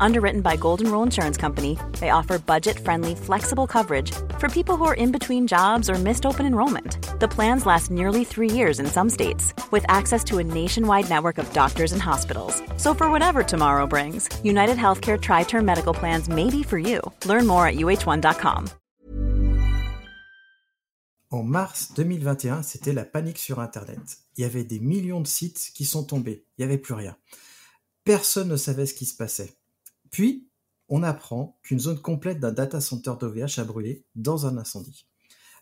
Underwritten by Golden Rule Insurance Company, they offer budget friendly, flexible coverage for people who are in between jobs or missed open enrollment. The plans last nearly three years in some states, with access to a nationwide network of doctors and hospitals. So, for whatever tomorrow brings, United Healthcare Tri Term Medical Plans may be for you. Learn more at uh1.com. En mars 2021, c'était la panique sur Internet. Il y avait des millions de sites qui sont tombés. Il n'y avait plus rien. Personne ne savait ce qui se passait. Puis, on apprend qu'une zone complète d'un data center d'OVH a brûlé dans un incendie.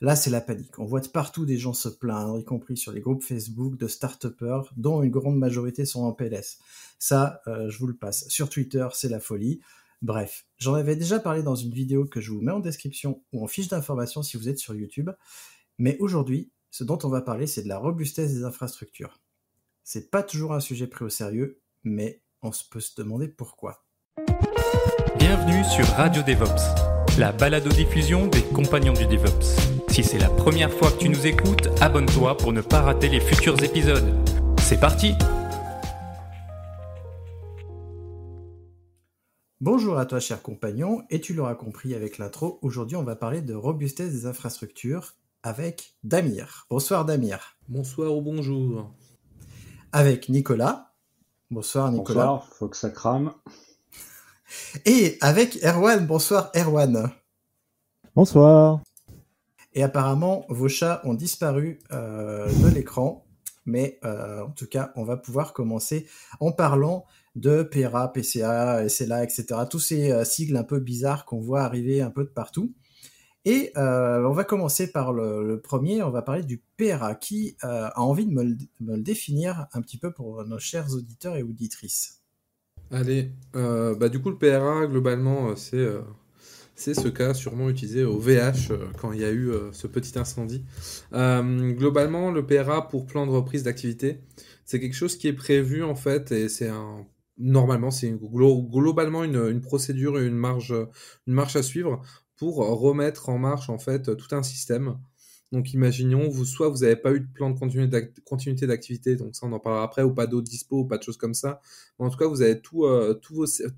Là, c'est la panique. On voit de partout des gens se plaindre, y compris sur les groupes Facebook de start dont une grande majorité sont en PLS. Ça, euh, je vous le passe. Sur Twitter, c'est la folie. Bref, j'en avais déjà parlé dans une vidéo que je vous mets en description ou en fiche d'information si vous êtes sur YouTube. Mais aujourd'hui, ce dont on va parler, c'est de la robustesse des infrastructures. C'est pas toujours un sujet pris au sérieux, mais on peut se demander pourquoi. Bienvenue sur Radio DevOps, la balado-diffusion des compagnons du DevOps. Si c'est la première fois que tu nous écoutes, abonne-toi pour ne pas rater les futurs épisodes. C'est parti Bonjour à toi cher compagnon, et tu l'auras compris avec l'intro, aujourd'hui on va parler de robustesse des infrastructures avec Damir. Bonsoir Damir. Bonsoir ou bonjour. Avec Nicolas. Bonsoir Nicolas. Bonsoir, faut que ça crame. Et avec Erwan, bonsoir Erwan. Bonsoir. Et apparemment, vos chats ont disparu euh, de l'écran, mais euh, en tout cas, on va pouvoir commencer en parlant de PRA, PCA, SLA, etc. Tous ces euh, sigles un peu bizarres qu'on voit arriver un peu de partout. Et on va commencer par le, premier, on va parler du PRA. Qui a envie de me le définir un petit peu pour nos chers auditeurs et auditrices Allez, euh, bah du coup le PRA globalement euh, c'est euh, c'est ce cas sûrement utilisé au VH quand il y a eu ce petit incendie. globalement le PRA pour plan de reprise d'activité c'est quelque chose qui est prévu en fait et c'est un normalement c'est globalement une, une, procédure et une marge une marche à suivre pour remettre en marche en fait tout un système donc imaginons, vous, soit vous n'avez pas eu de plan de continuité d'activité, donc ça on en parlera après, ou pas d'autres dispo, ou pas de choses comme ça. en tout cas, vous avez tout, euh,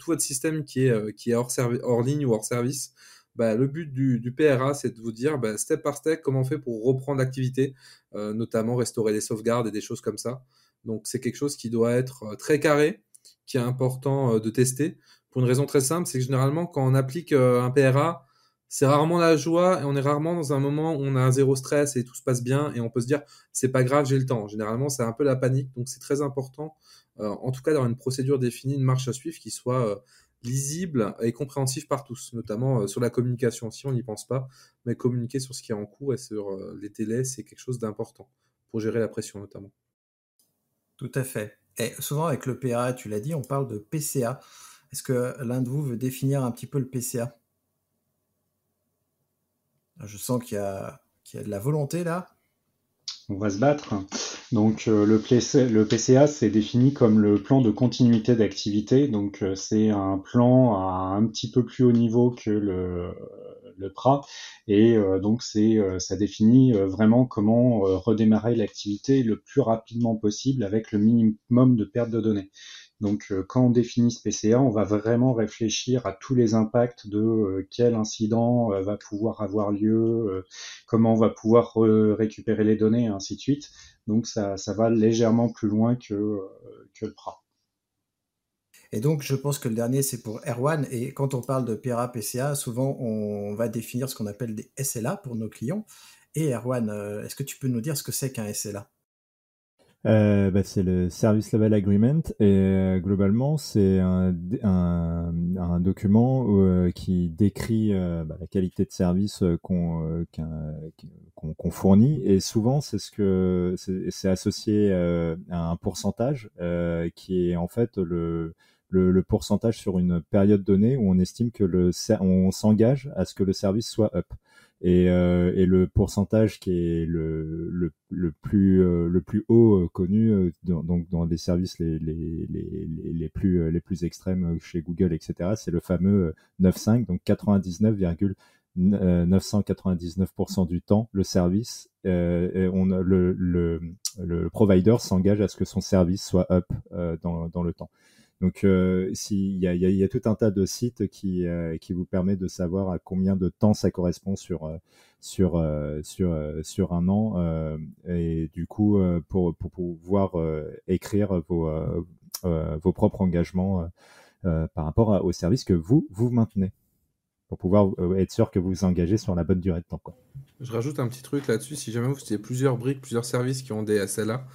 votre système qui est, euh, hors ligne ou hors service. Bah, le but du, PRA, c'est de vous dire bah, step par step comment on fait pour reprendre l'activité, euh, notamment restaurer les sauvegardes et des choses comme ça. Donc c'est quelque chose qui doit être très carré, qui est important de tester, pour une raison très simple, c'est que généralement quand on applique un PRA, c'est rarement la joie et on est rarement dans un moment où on a zéro stress et tout se passe bien et on peut se dire c'est pas grave, j'ai le temps. Généralement, c'est un peu la panique, donc c'est très important, euh, en tout cas d'avoir une procédure définie, une marche à suivre qui soit euh, lisible et compréhensible par tous, notamment euh, sur la communication. Si on n'y pense pas, mais communiquer sur ce qui est en cours et sur les délais, c'est quelque chose d'important pour gérer la pression notamment. Tout à fait. Et souvent avec le PA, tu l'as dit, on parle de PCA. Est-ce que l'un de vous veut définir un petit peu le PCA je sens qu'il y, a de la volonté là. On va se battre. Donc euh, le, PCA, c'est défini comme le plan de continuité d'activité. Donc euh, c'est un plan à un petit peu plus haut niveau que le, PRA. Et euh, donc ça définit vraiment comment redémarrer l'activité le plus rapidement possible avec le minimum de perte de données. Donc, euh, quand on définit ce PCA, on va vraiment réfléchir à tous les impacts de euh, quel incident euh, va pouvoir avoir lieu, comment on va pouvoir récupérer les données, et ainsi de suite. Donc, ça, va légèrement plus loin que, que le PRA. Et donc, je pense que le dernier, c'est pour Erwan. Et quand on parle de PRA, PCA, souvent, on va définir ce qu'on appelle des SLA pour nos clients. Et Erwan, est-ce que tu peux nous dire ce que c'est qu'un SLA euh, bah, c'est le Service Level Agreement et euh, globalement c'est un, un, un, document euh, qui décrit euh, bah, la qualité de service qu'on fournit et souvent c'est ce que c'est associé à un pourcentage qui est en fait le, le, le, pourcentage sur une période donnée où on estime que le on s'engage à ce que le service soit up. Et, euh, et, le pourcentage qui est le, le, plus, euh, le plus haut euh, connu, dans, donc dans les services les, les, les, les, plus, les plus extrêmes chez Google, etc., c'est le fameux 9,5, donc 99,9 999% du temps le service. On, le, le, le provider s'engage à ce que son service soit up dans, dans le temps. Donc, euh, il y a, tout un tas de sites qui, euh, qui vous permet de savoir à combien de temps ça correspond sur, euh, sur, euh, sur, sur un an. et du coup, pour, pouvoir écrire vos, vos propres engagements par rapport au service que vous, vous maintenez pour pouvoir être sûr que vous vous engagez sur la bonne durée de temps. Quoi. Je rajoute un petit truc là-dessus. Si jamais vous avez plusieurs briques, plusieurs services qui ont des SLA,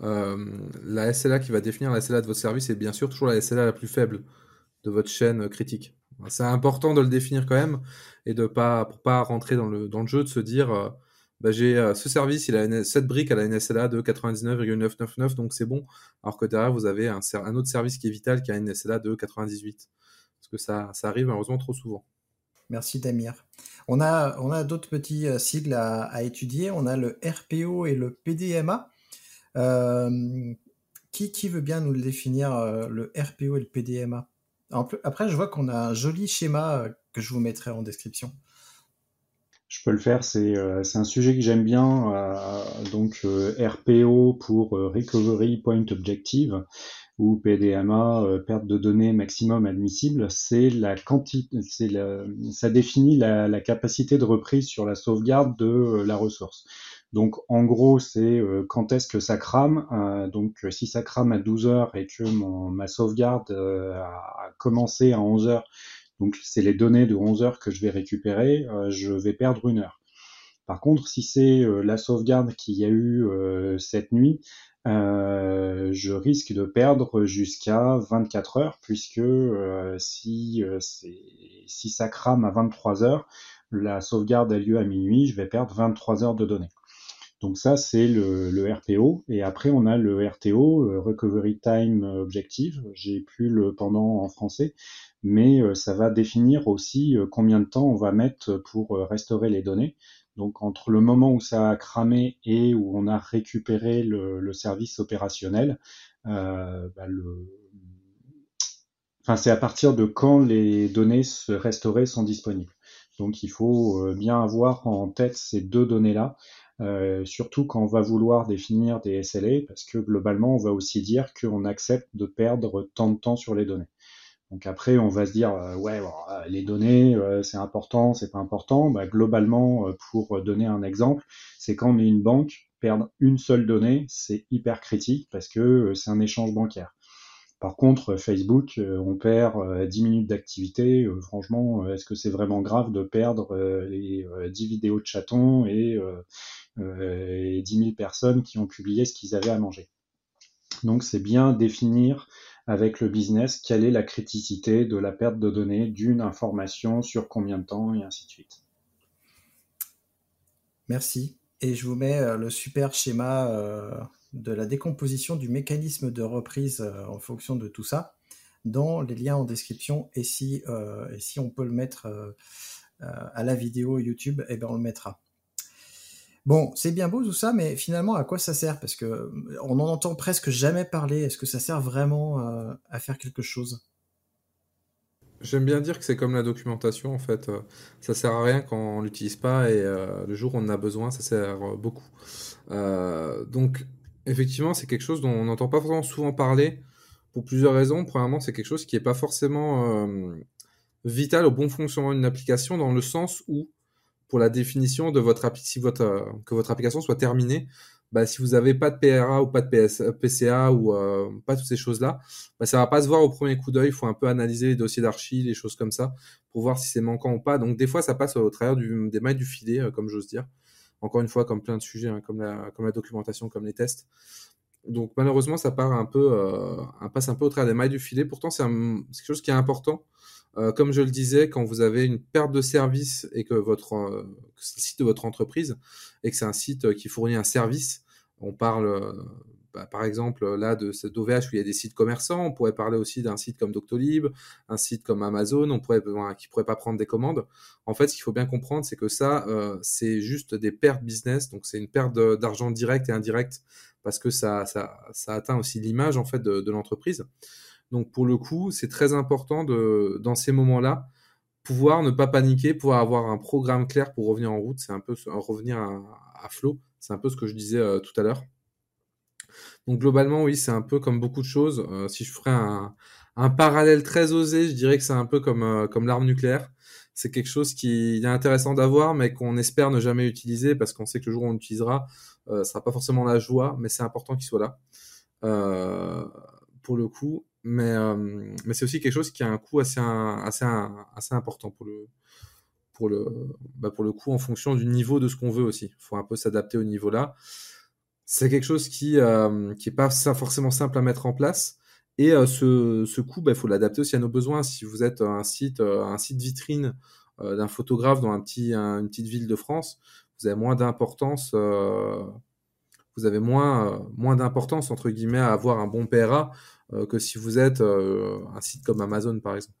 la SLA qui va définir la SLA de votre service est bien sûr toujours la SLA la plus faible de votre chaîne critique. C'est important de le définir quand même et de pas pour pas rentrer dans le dans le jeu de se dire euh, bah, j'ai euh, ce service, il a cette brique, elle a une SLA de 99,999, donc c'est bon. Alors que derrière, vous avez un, un, autre service qui est vital qui a une SLA de 98. Parce que ça, ça arrive malheureusement trop souvent. Merci Damir. On a, on a d'autres petits sigles à, à, étudier. On a le RPO et le PDMA. Euh, qui, veut bien nous le définir, euh, le RPO et le PDMA Après, je vois qu'on a un joli schéma euh, que je vous mettrai en description. Je peux le faire, c'est un sujet que j'aime bien. donc RPO pour Recovery Point Objective ou PDMA, perte de données maximum admissible, c'est la quantité, ça définit la, capacité de reprise sur la sauvegarde de la ressource. Donc en gros, c'est euh, quand est-ce que ça crame. Euh, donc euh, si ça crame à 12 heures et que mon, ma sauvegarde a commencé à 11 heures, donc c'est les données de 11 heures que je vais récupérer, je vais perdre une heure. Par contre, si c'est la sauvegarde qu'il y a eu cette nuit, je risque de perdre jusqu'à 24 heures, puisque si, si ça crame à 23 heures, la sauvegarde a lieu à minuit, je vais perdre 23 heures de données. Donc ça, c'est le, le, RPO. Et après, on a le RTO, euh, Recovery Time Objective. J'ai plus le pendant en français, mais euh, ça va définir aussi euh, combien de temps on va mettre pour restaurer les données. Donc entre le moment où ça a cramé et où on a récupéré le, service opérationnel, bah enfin, c'est à partir de quand les données restaurées sont disponibles. Donc il faut bien avoir en tête ces deux données-là euh, surtout quand on va vouloir définir des SLA, parce que globalement, on va aussi dire qu'on accepte de perdre tant de temps sur les données. Donc après, on va se dire, euh, ouais, euh, les données, c'est important, c'est pas important. Bah, globalement, pour donner un exemple, c'est quand on est une banque, perdre une seule donnée, c'est hyper critique parce que c'est un échange bancaire. Par contre, Facebook, on perd 10 minutes d'activité. franchement, est-ce que c'est vraiment grave de perdre les 10 vidéos de chatons et euh, et 10 000 personnes qui ont publié ce qu'ils avaient à manger? Donc c'est bien définir avec le business quelle est la criticité de la perte de données d'une information sur combien de temps et ainsi de suite. Merci. Et je vous mets euh, le super schéma euh, de la décomposition du mécanisme de reprise en fonction de tout ça dans les liens en description. Et si, et si on peut le mettre à la vidéo YouTube, eh ben on le mettra. Bon, c'est bien beau tout ça, mais finalement, à quoi ça sert? Parce que euh, on en entend presque jamais parler. Est-ce que ça sert vraiment euh, à faire quelque chose? J'aime bien dire que c'est comme la documentation, en fait. Euh, ça sert à rien quand on l'utilise pas, et le jour où on en a besoin, ça sert beaucoup. donc, effectivement, c'est quelque chose dont on n'entend pas forcément souvent parler pour plusieurs raisons. Premièrement, c'est quelque chose qui n'est pas forcément vital au bon fonctionnement d'une application, dans le sens où pour la définition de votre euh, que votre application soit terminée. Bah, si vous n'avez pas de PRA ou pas de PCA ou euh, pas toutes ces choses-là, bah, ça va pas se voir au premier coup d'œil. Il faut un peu analyser les dossiers d'archives, les choses comme ça, pour voir si c'est manquant ou pas. Donc des fois, ça passe au travers des mailles du filet, euh, comme j'ose dire. Encore une fois, comme plein de sujets, hein, comme, la, documentation, comme les tests. Donc malheureusement, ça part un peu, passe un peu au travers des mailles du filet. Pourtant, c'est quelque chose qui est important euh, comme je le disais, quand vous avez une perte de service et que votre euh, le site de votre entreprise et que c'est un site euh, qui fournit un service, on parle bah, par exemple là de cet OVH où il y a des sites commerçants, on pourrait parler aussi d'un site comme Doctolib, un site comme Amazon, on pourrait qui pourrait pas prendre des commandes. En fait, ce qu'il faut bien comprendre, c'est que ça, c'est juste des pertes business, donc c'est une perte d'argent direct et indirect parce que ça, atteint aussi l'image en fait de, de l'entreprise. Donc pour le coup, c'est très important de, dans ces moments-là, pouvoir ne pas paniquer, pouvoir avoir un programme clair pour revenir en route, c'est un peu revenir à, flot. C'est un peu ce que je disais euh, tout à l'heure. Donc globalement, oui, c'est un peu comme beaucoup de choses. Euh, si je ferais un, parallèle très osé, je dirais que c'est un peu comme, euh, comme l'arme nucléaire. C'est quelque chose qui est intéressant d'avoir, mais qu'on espère ne jamais utiliser parce qu'on sait que le jour où on l'utilisera, euh, ce sera pas forcément la joie, mais c'est important qu'il soit là. pour le coup, mais, c'est aussi quelque chose qui a un coût assez, important pour le, pour bah pour le coup en fonction du niveau de ce qu'on veut aussi. Il faut un peu s'adapter au niveau là c'est quelque chose qui euh, qui est pas forcément simple à mettre en place. Et euh, ce, ce coût, il bah, faut l'adapter aussi à nos besoins. Si vous êtes un site, euh, un site vitrine d'un photographe dans une petite ville de France, vous avez moins d'importance. vous avez moins, moins d'importance entre guillemets à avoir un bon PRA que si vous êtes un site comme Amazon par exemple.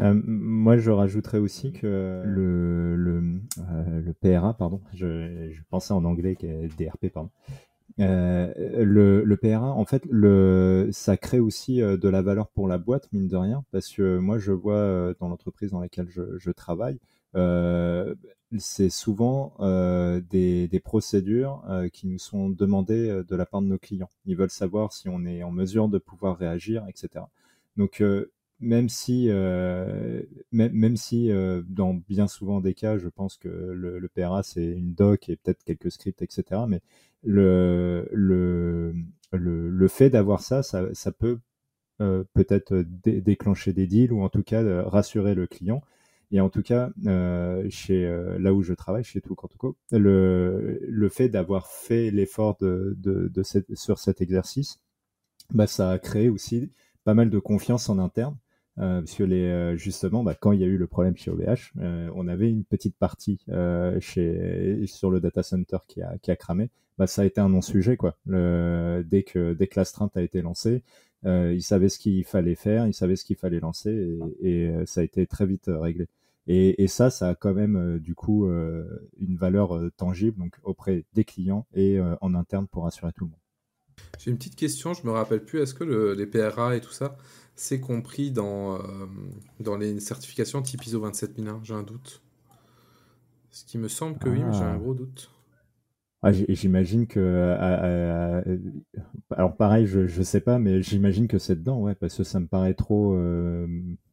Euh, moi, je rajouterais aussi que le, le, euh, le PRA, pardon, je, je, pensais en anglais DRP, pardon. Euh, le, le, PRA, en fait, le, ça crée aussi de la valeur pour la boîte, mine de rien, parce que moi, je vois dans l'entreprise dans laquelle je, je travaille, c'est souvent des, des, procédures qui nous sont demandées de la part de nos clients. Ils veulent savoir si on est en mesure de pouvoir réagir, etc. Donc, même si, euh, même, si euh, dans bien souvent des cas, je pense que le, PRA c'est une doc et peut-être quelques scripts, etc. Mais le, le, le, le fait d'avoir ça, ça, peut euh, peut-être déclencher des deals ou en tout cas rassurer le client. Et en tout cas, chez là où je travaille, chez Toucantoco, le, le fait d'avoir fait l'effort de, de, sur cet exercice, bah, ça a créé aussi pas mal de confiance en interne euh, parce que les, euh, justement, bah, quand il y a eu le problème chez OVH, euh, on avait une petite partie euh, chez, sur le data center qui a, qui a cramé. Bah, ça a été un non-sujet. quoi. Dès, que, dès que l'astreinte a été lancée, euh, ils savaient ce qu'il fallait faire, ils savaient ce qu'il fallait lancer, et, et, ça a été très vite réglé. Et, et ça, ça a quand même du coup une valeur tangible donc auprès des clients et en interne pour assurer tout le monde. J'ai une petite question, je me rappelle plus, est-ce que le, les PRA et tout ça, c'est compris dans, euh, dans les certifications type ISO 27001 J'ai un doute. Ce qui me semble que oui, mais j'ai un ah. gros doute. Ah, j'imagine que. Euh, euh, alors, pareil, je ne sais pas, mais j'imagine que c'est dedans, ouais, parce que ça me paraît trop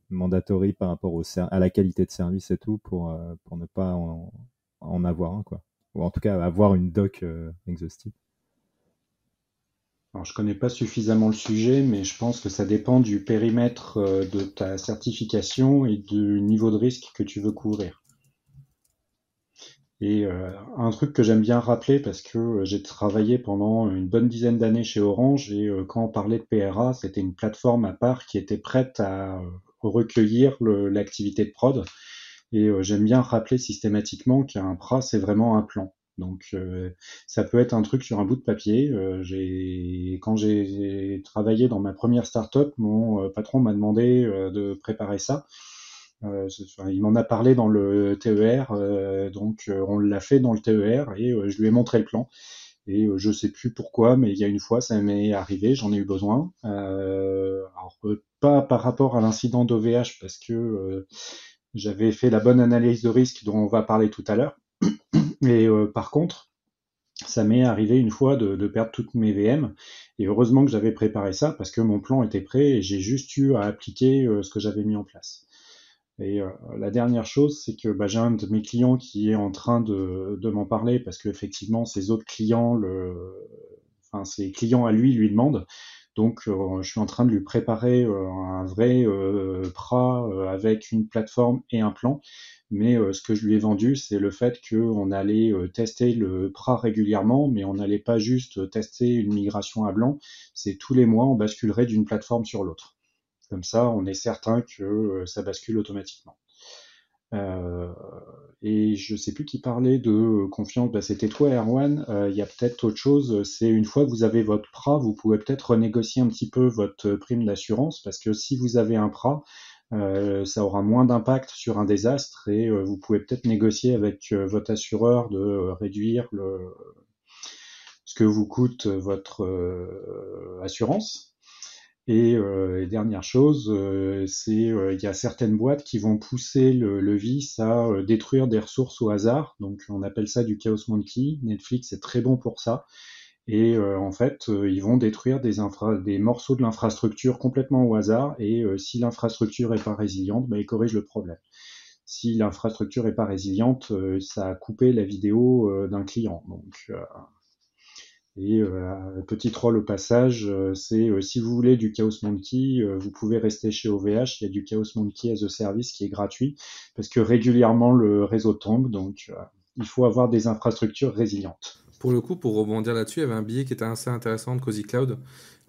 mandatory par rapport au à la qualité de service et tout pour, pour ne pas en, en avoir un, quoi. Ou en tout cas, avoir une doc exhaustive. Alors, je connais pas suffisamment le sujet, mais je pense que ça dépend du périmètre euh, de ta certification et du niveau de risque que tu veux couvrir. Et euh, un truc que j'aime bien rappeler, parce que euh, j'ai travaillé pendant une bonne dizaine d'années chez Orange, et quand on parlait de PRA, c'était une plateforme à part qui était prête à recueillir l'activité de prod. Et j'aime bien rappeler systématiquement qu'un PRA, c'est vraiment un plan. Donc euh, ça peut être un truc sur un bout de papier. Euh, j'ai quand j'ai travaillé dans ma première startup, mon euh, patron m'a demandé de préparer ça. il m'en a parlé dans le TER, donc on l'a fait dans le TER et je lui ai montré le plan. Et je sais plus pourquoi, mais il y a une fois, ça m'est arrivé, j'en ai eu besoin. alors pas par rapport à l'incident d'OVH parce que j'avais fait la bonne analyse de risque dont on va parler tout à l'heure mais euh, par contre, ça m'est arrivé une fois de, perdre toutes mes VM. Et heureusement que j'avais préparé ça parce que mon plan était prêt et j'ai juste eu à appliquer euh, ce que j'avais mis en place. Et euh, la dernière chose, c'est que bah, j'ai un de mes clients qui est en train de, m'en parler parce qu'effectivement, ses autres clients, le, enfin ses clients à lui, lui demandent. Donc, je suis en train de lui préparer un vrai PRA avec une plateforme et un plan mais euh, ce que je lui ai vendu, c'est le fait qu'on allait euh, tester le PRA régulièrement, mais on n'allait pas juste tester une migration à blanc, c'est tous les mois on basculerait d'une plateforme sur l'autre. Comme ça, on est certain que euh, ça bascule automatiquement. Et je sais plus qui parlait de confiance, bah, c'était toi Erwan, il y a peut-être autre chose, c'est une fois que vous avez votre PRA, vous pouvez peut-être renégocier un petit peu votre prime d'assurance, parce que si vous avez un PRA, euh, ça aura moins d'impact sur un désastre et euh, vous pouvez peut-être négocier avec euh, votre assureur de réduire ce que vous coûte votre assurance. Et, dernière chose, c'est il y a certaines boîtes qui vont pousser le, le vice à détruire des ressources au hasard. Donc on appelle ça du chaos monkey. Netflix est très bon pour ça. Et en fait, ils vont détruire des, des morceaux de l'infrastructure complètement au hasard. Et si l'infrastructure est pas résiliente, bah, ils corrigent le problème si l'infrastructure est pas résiliente, euh, ça a coupé la vidéo euh, d'un client. Donc, euh, et petit troll au passage, c'est si vous voulez du Chaos Monkey, vous pouvez rester chez OVH. Il y a du Chaos Monkey as a service qui est gratuit parce que régulièrement le réseau tombe, donc il faut avoir des infrastructures résilientes. Pour le coup, pour rebondir là-dessus, il y avait un billet qui était assez intéressant de Cozy Cloud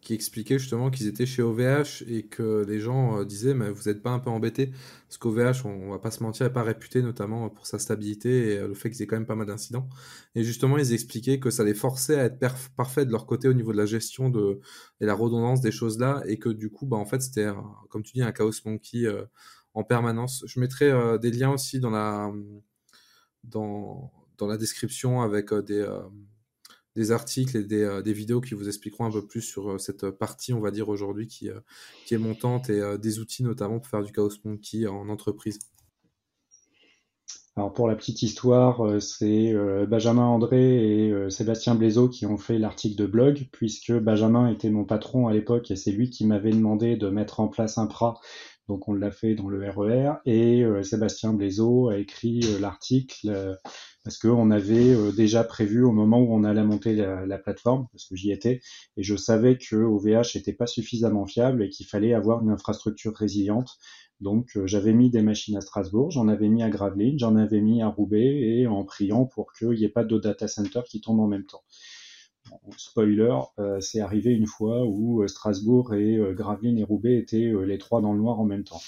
qui expliquait justement qu'ils étaient chez OVH et que les gens euh, disaient mais vous n'êtes pas un peu embêtés. Parce qu'OVH on, va pas se mentir n'est pas réputé notamment pour sa stabilité et euh, le fait qu'ils aient quand même pas mal d'incidents. Et justement ils expliquaient que ça les forçait à être parfait de leur côté au niveau de la gestion de et la redondance des choses là et que du coup bah en fait c'était comme tu dis un chaos monkey euh, en permanence. Je mettrai des liens aussi dans la dans la description avec des des articles et euh, des, vidéos qui vous expliqueront un peu plus sur euh, cette partie, on va dire aujourd'hui, qui, euh, qui est montante et des outils notamment pour faire du Chaos Monkey en entreprise. Alors pour la petite histoire, c'est Benjamin André et Sébastien Blaiseau qui ont fait l'article de blog, puisque Benjamin était mon patron à l'époque et c'est lui qui m'avait demandé de mettre en place un PRA. Donc on l'a fait dans le RER e et Sébastien Blaiseau a écrit l'article parce qu'on avait euh, déjà prévu au moment où on allait monter la, plateforme, parce que j'y étais, et je savais que OVH n'était pas suffisamment fiable et qu'il fallait avoir une infrastructure résiliente. Donc euh, j'avais mis des machines à Strasbourg, j'en avais mis à Gravelines, j'en avais mis à Roubaix, et en priant pour qu'il n'y ait pas de data center qui tombe en même temps. spoiler, euh, c'est arrivé une fois où Strasbourg et Gravelines et Roubaix étaient les trois dans le noir en même temps.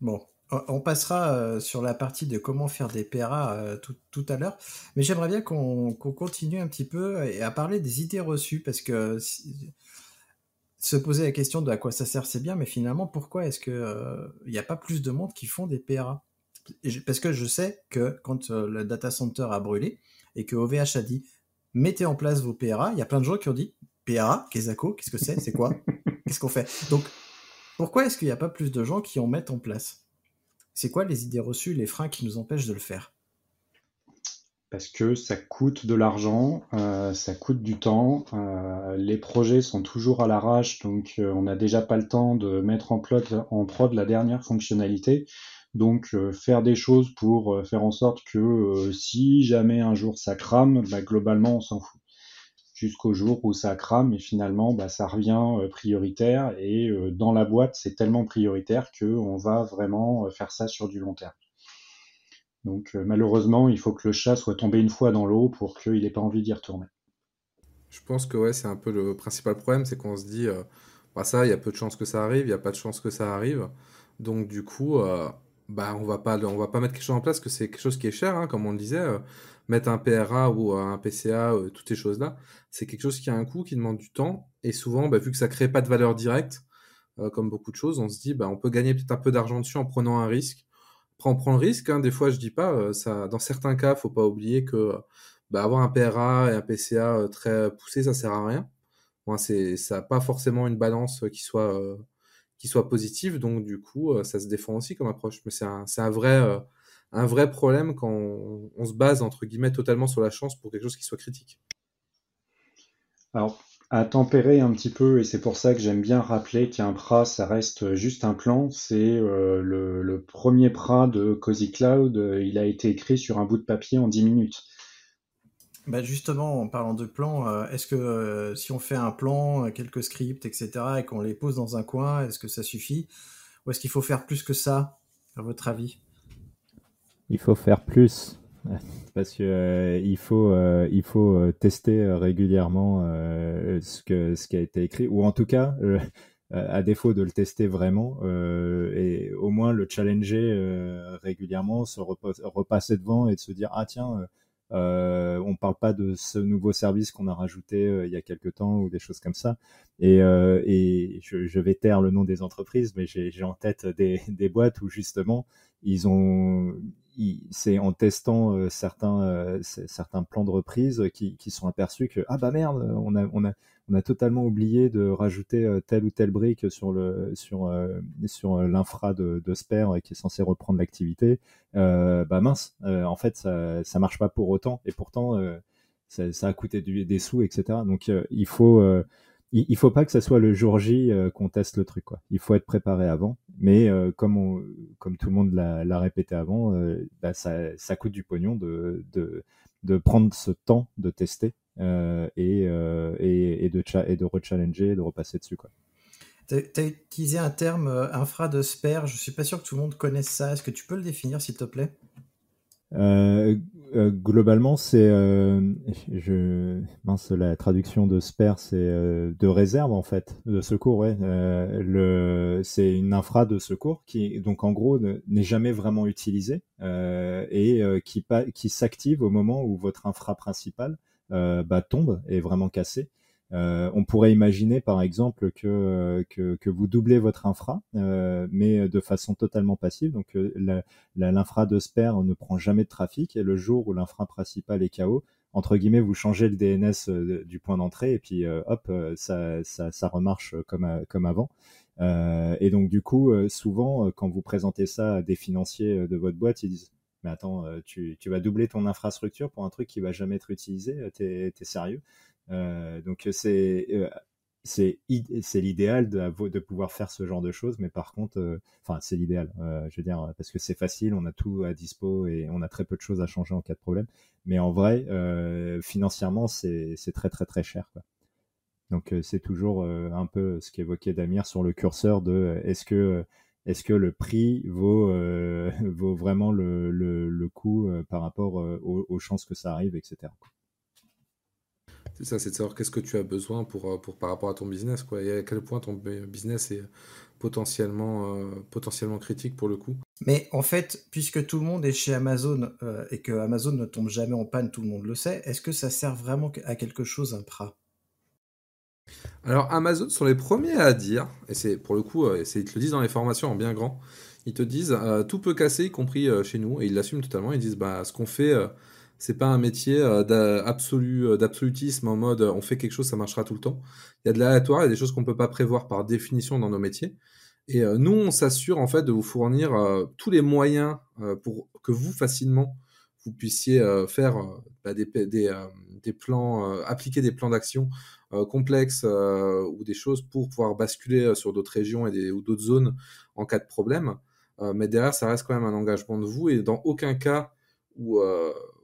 Bon, on passera euh, sur la partie de comment faire des PRA euh, tout, à l'heure, mais j'aimerais bien qu'on continue un petit peu à parler des idées reçues, parce que se poser la question de à quoi ça sert, c'est bien, mais finalement, pourquoi est-ce qu'il n'y euh, a pas plus de monde qui font des PRA Parce que je sais que quand le data center a brûlé et que OVH a dit mettez en place vos PRA, il y a plein de gens qui ont dit PRA, qu'est-ce que c'est? C'est quoi? Qu'est-ce qu'on fait? Donc, pourquoi est-ce qu'il n'y a pas plus de gens qui en mettent en place? C'est quoi les idées reçues, les freins qui nous empêchent de le faire? Parce que ça coûte de l'argent, euh, ça coûte du temps, euh, les projets sont toujours à l'arrache, donc euh, on n'a déjà pas le temps de mettre en, prod la dernière fonctionnalité. Donc faire des choses pour faire en sorte que si jamais un jour ça crame, bah, globalement on s'en fout jusqu'au jour où ça crame et finalement bah, ça revient euh, prioritaire et euh, dans la boîte c'est tellement prioritaire qu'on va vraiment euh, faire ça sur du long terme. Donc malheureusement il faut que le chat soit tombé une fois dans l'eau pour qu'il n'ait pas envie d'y retourner. Je pense que ouais, c'est un peu le principal problème, c'est qu'on se dit bah ça il y a peu de chances que ça arrive, il n'y a pas de chance que ça arrive. Donc du coup bah on va pas va pas mettre quelque chose en place que c'est quelque chose qui est cher hein, comme on le disait mettre un PRA ou un PCA, euh, toutes ces choses-là, c'est quelque chose qui a un coût, qui demande du temps. Et souvent, bah, vu que ça crée pas de valeur directe, euh, comme beaucoup de choses, on se dit, bah, on peut gagner peut-être un peu d'argent dessus en prenant un risque. Après, on prend le risque. Hein. Des fois, je dis pas, euh, dans certains cas, faut pas oublier que bah, avoir un PRA et un PCA très poussé, ça sert à rien. C'est, ça n'a pas forcément une balance qui soit, qui soit positive. Donc, du coup, ça se défend aussi comme approche. Mais c'est un, c'est un vrai un vrai problème quand on, se base entre guillemets totalement sur la chance pour quelque chose qui soit critique. Alors, à tempérer un petit peu, et c'est pour ça que j'aime bien rappeler qu'un PRA, ça reste juste un plan. C'est euh, le, premier PRA de Cozy Cloud, euh, il a été écrit sur un bout de papier en 10 minutes. Bah justement, en parlant de plan, euh, est-ce que si on fait un plan, quelques scripts, etc., et qu'on les pose dans un coin, est-ce que ça suffit? Ou est-ce qu'il faut faire plus que ça, à votre avis? Il faut faire plus parce que euh, il faut euh, il faut euh, tester régulièrement ce que ce qui a été écrit ou en tout cas à défaut de le tester vraiment et au moins le challenger régulièrement se repasser devant et de se dire ah tiens euh, on parle pas de ce nouveau service qu'on a rajouté il y a quelque temps ou des choses comme ça. Et, et je, vais taire le nom des entreprises, mais j'ai en tête des, des, boîtes où justement ils ont c'est en testant euh, certains, euh, certains plans de reprise qui, sont aperçus que ah bah merde, on a, on a, on a totalement oublié de rajouter telle ou telle brique sur le sur sur l'infra de, de Sper qui est censé reprendre l'activité. bah mince, en fait ça ça marche pas pour autant et pourtant ça, ça, a coûté des sous, etc. Donc il faut il, il, faut pas que ça soit le jour J euh, qu'on teste le truc. Quoi. Il faut être préparé avant. Mais euh, comme, comme tout le monde l'a répété avant, euh, bah, ça, ça, coûte du pognon de, de, de, prendre ce temps de tester et, et, et, de, et de rechallenger, de repasser dessus. Quoi. Tu as, utilisé un terme infra de spare. Je suis pas sûr que tout le monde connaisse ça. Est-ce que tu peux le définir, s'il te plaît? Euh, euh, globalement, c'est, euh, je mince, la traduction de spare, c'est de réserve en fait, de secours. C'est une infra de secours qui, donc en gros, n'est jamais vraiment utilisée et qui, qui s'active au moment où votre infra principale bah, tombe et est vraiment cassée. Euh, on pourrait imaginer par exemple que, que, vous doublez votre infra, euh, mais de façon totalement passive. Donc euh, l'infra de Sper ne prend jamais de trafic et le jour où l'infra principal est KO, entre guillemets, vous changez le DNS du point d'entrée et puis hop, ça, remarche comme, avant. et donc du coup, souvent, quand vous présentez ça à des financiers de votre boîte, ils disent mais attends, tu, vas doubler ton infrastructure pour un truc qui va jamais être utilisé, t'es es sérieux? euh, donc c'est euh, c'est l'idéal de, pouvoir faire ce genre de choses mais par contre euh, enfin c'est l'idéal je veux dire parce que c'est facile on a tout à dispo et on a très peu de choses à changer en cas de problème mais en vrai financièrement c'est très très très cher quoi. donc c'est toujours un peu ce qu'évoquait Damir sur le curseur de est-ce que est-ce que le prix vaut vaut vraiment le, le, le coût par rapport aux, chances que ça arrive etc c'est ça, c'est de savoir qu'est-ce que tu as besoin pour, euh, pour, par rapport à ton business, quoi, et à quel point ton business est potentiellement, euh, potentiellement critique pour le coup. Mais en fait, puisque tout le monde est chez Amazon euh, et que Amazon ne tombe jamais en panne, tout le monde le sait, est-ce que ça sert vraiment à quelque chose un PRA Alors Amazon sont les premiers à dire, et c'est pour le coup, ils te le disent dans les formations en bien grand, ils te disent tout peut casser, y compris chez nous, et ils l'assument totalement, ils disent bah, ce qu'on fait c'est pas un métier euh, euh, d'absolutisme en mode on fait quelque chose, ça marchera tout le temps. Il y a de l'aléatoire, il y a des choses qu'on peut pas prévoir par définition dans nos métiers. Et euh, nous, on s'assure en fait de vous fournir tous les moyens pour que vous facilement vous puissiez faire bah, des, plans, appliquer des plans d'action complexes ou des choses pour pouvoir basculer sur d'autres régions et ou d'autres zones en cas de problème. mais derrière, ça reste quand même un engagement de vous et dans aucun cas où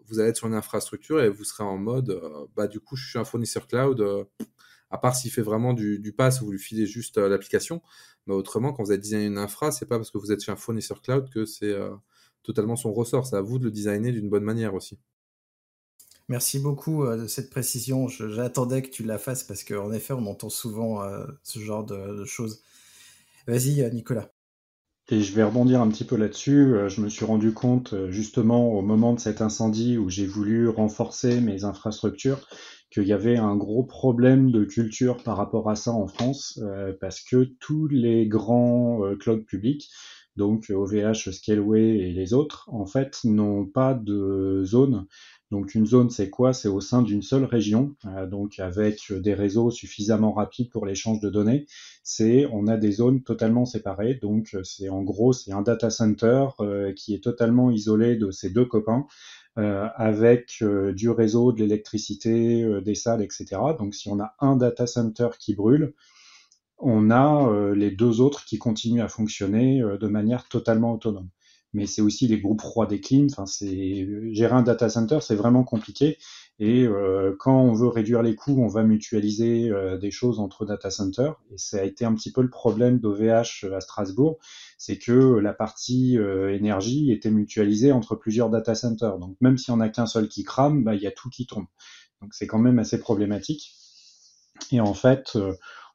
vous allez être sur une infrastructure et vous serez en mode, euh, bah du coup, je suis un fournisseur cloud. Euh, à part s'il fait vraiment du, du pass, vous lui filez juste euh, l'application. Mais autrement, quand vous avez designé une infra, c'est pas parce que vous êtes chez un fournisseur cloud que c'est totalement son ressort. C'est à vous de le designer d'une bonne manière aussi. Merci beaucoup de cette précision. J'attendais que tu la fasses parce qu'en effet, on entend souvent ce genre de choses. Vas-y, Nicolas. Et je vais rebondir un petit peu là-dessus. Euh, je me suis rendu compte euh, justement au moment de cet incendie où j'ai voulu renforcer mes infrastructures qu'il y avait un gros problème de culture par rapport à ça en France euh, parce que tous les grands clouds publics, donc OVH, Scaleway et les autres, en fait, n'ont pas de zone donc une zone, c'est quoi? C'est au sein d'une seule région, euh, donc avec des réseaux suffisamment rapides pour l'échange de données. C'est on a des zones totalement séparées. Donc c'est en gros c'est un data center euh, qui est totalement isolé de ses deux copains. Euh, avec du réseau, de l'électricité, des salles, etc. Donc si on a un data center qui brûle, on a les deux autres qui continuent à fonctionner de manière totalement autonome mais c'est aussi les groupes rois des clims. Enfin, c'est gérer un data center, c'est vraiment compliqué. Et euh, quand on veut réduire les coûts, on va mutualiser euh, des choses entre data centers. Et ça a été un petit peu le problème d'OVH à Strasbourg, c'est que la partie euh, énergie était mutualisée entre plusieurs data centers. Donc même si on a qu'un seul qui crame, bah, il y a tout qui tombe. Donc c'est quand même assez problématique. Et en fait,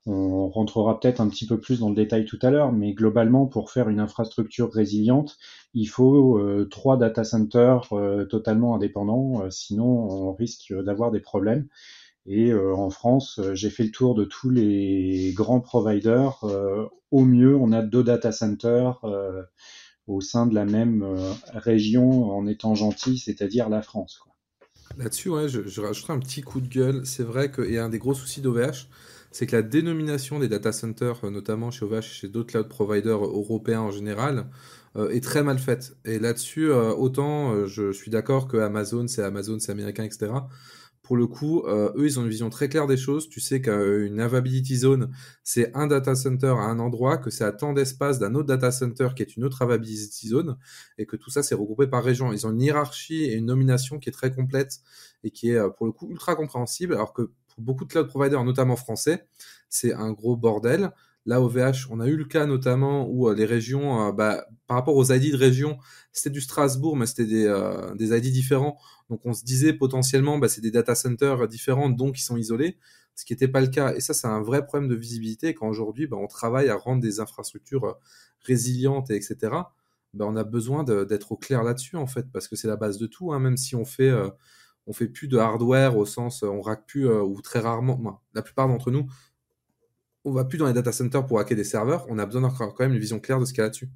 on rentrera peut-être un petit peu plus dans le détail tout à l'heure, mais globalement, pour faire une infrastructure résiliente, il faut euh, trois data centers euh, totalement indépendants, euh, sinon on risque d'avoir des problèmes. Et en France, j'ai fait le tour de tous les grands providers. au mieux, on a deux data centers au sein de la même région en étant gentil, c'est-à-dire la France. Là-dessus, je, je rajouterai un petit coup de gueule. C'est vrai qu'il y a un des gros soucis d'OVH, c'est que la dénomination des data centers, euh, notamment chez OVH et chez d'autres cloud providers européens en général, euh, est très mal faite. Et là-dessus, euh, autant je suis d'accord que Amazon, c'est Amazon, c'est américain, etc. Pour le coup, eux, ils ont une vision très claire des choses. Tu sais qu'une availability zone, c'est un data center à un endroit, que c'est à tant d'espace d'un autre data center qui est une autre availability zone, et que tout ça, c'est regroupé par région. Ils ont une hiérarchie et une nomination qui est très complète et qui est, pour le coup, ultra compréhensible, alors que pour beaucoup de cloud providers, notamment français, c'est un gros bordel. Là, au VH, on a eu le cas notamment où euh, les régions, euh, bah, par rapport aux ID de région, c'était du Strasbourg, mais c'était des, euh, des ID différents. Donc on se disait potentiellement, bah, c'est des data centers différents, donc ils sont isolés, ce qui n'était pas le cas. Et ça, c'est un vrai problème de visibilité. Quand aujourd'hui, bah, on travaille à rendre des infrastructures résilientes, et etc., bah, on a besoin d'être au clair là-dessus, en fait, parce que c'est la base de tout. Hein, même si on fait fait plus de hardware au sens, on rack plus, ou très rarement, la plupart d'entre nous, on va plus dans les data centers pour hacker des serveurs, on a besoin d'avoir quand même une vision claire de ce qu'il y a là-dessus.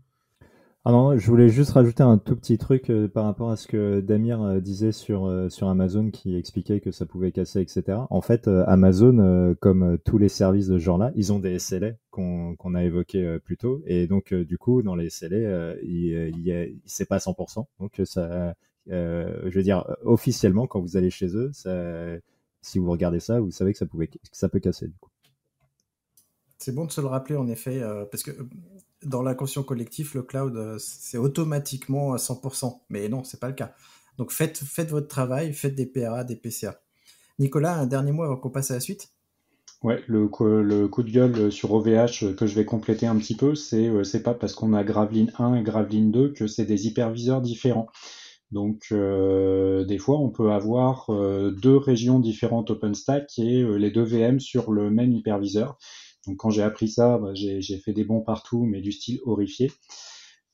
Ah non, je voulais juste rajouter un tout petit truc euh, par rapport à ce que Damir euh, disait sur, sur Amazon qui expliquait que ça pouvait casser, etc. En fait, Amazon, comme tous les services de ce genre-là, ils ont des SLA qu'on a évoqués plus tôt. Et donc, du coup, dans les SLA, il, c'est pas 100%. Donc, ça, euh, je veux dire, officiellement, quand vous allez chez eux, si vous regardez ça, vous savez que ça, pouvait, ça peut casser du coup. C'est bon de se le rappeler en effet, euh, parce que euh, dans l'inconscient collectif, le cloud, c'est automatiquement à 100%. Mais non, c'est pas le cas. Donc faites, faites votre travail, faites des PRA, des PCA. Nicolas, un dernier mot avant qu'on passe à la suite? Ouais, le, coup de gueule sur OVH que je vais compléter un petit peu, c'est c'est pas parce qu'on a Graveline 1 et Graveline 2 que c'est des hyperviseurs différents. Donc euh, des fois, on peut avoir euh, deux régions différentes OpenStack et euh, les deux VM sur le même hyperviseur. Donc quand j'ai appris ça, bah, j'ai fait des bons partout, mais du style horrifié.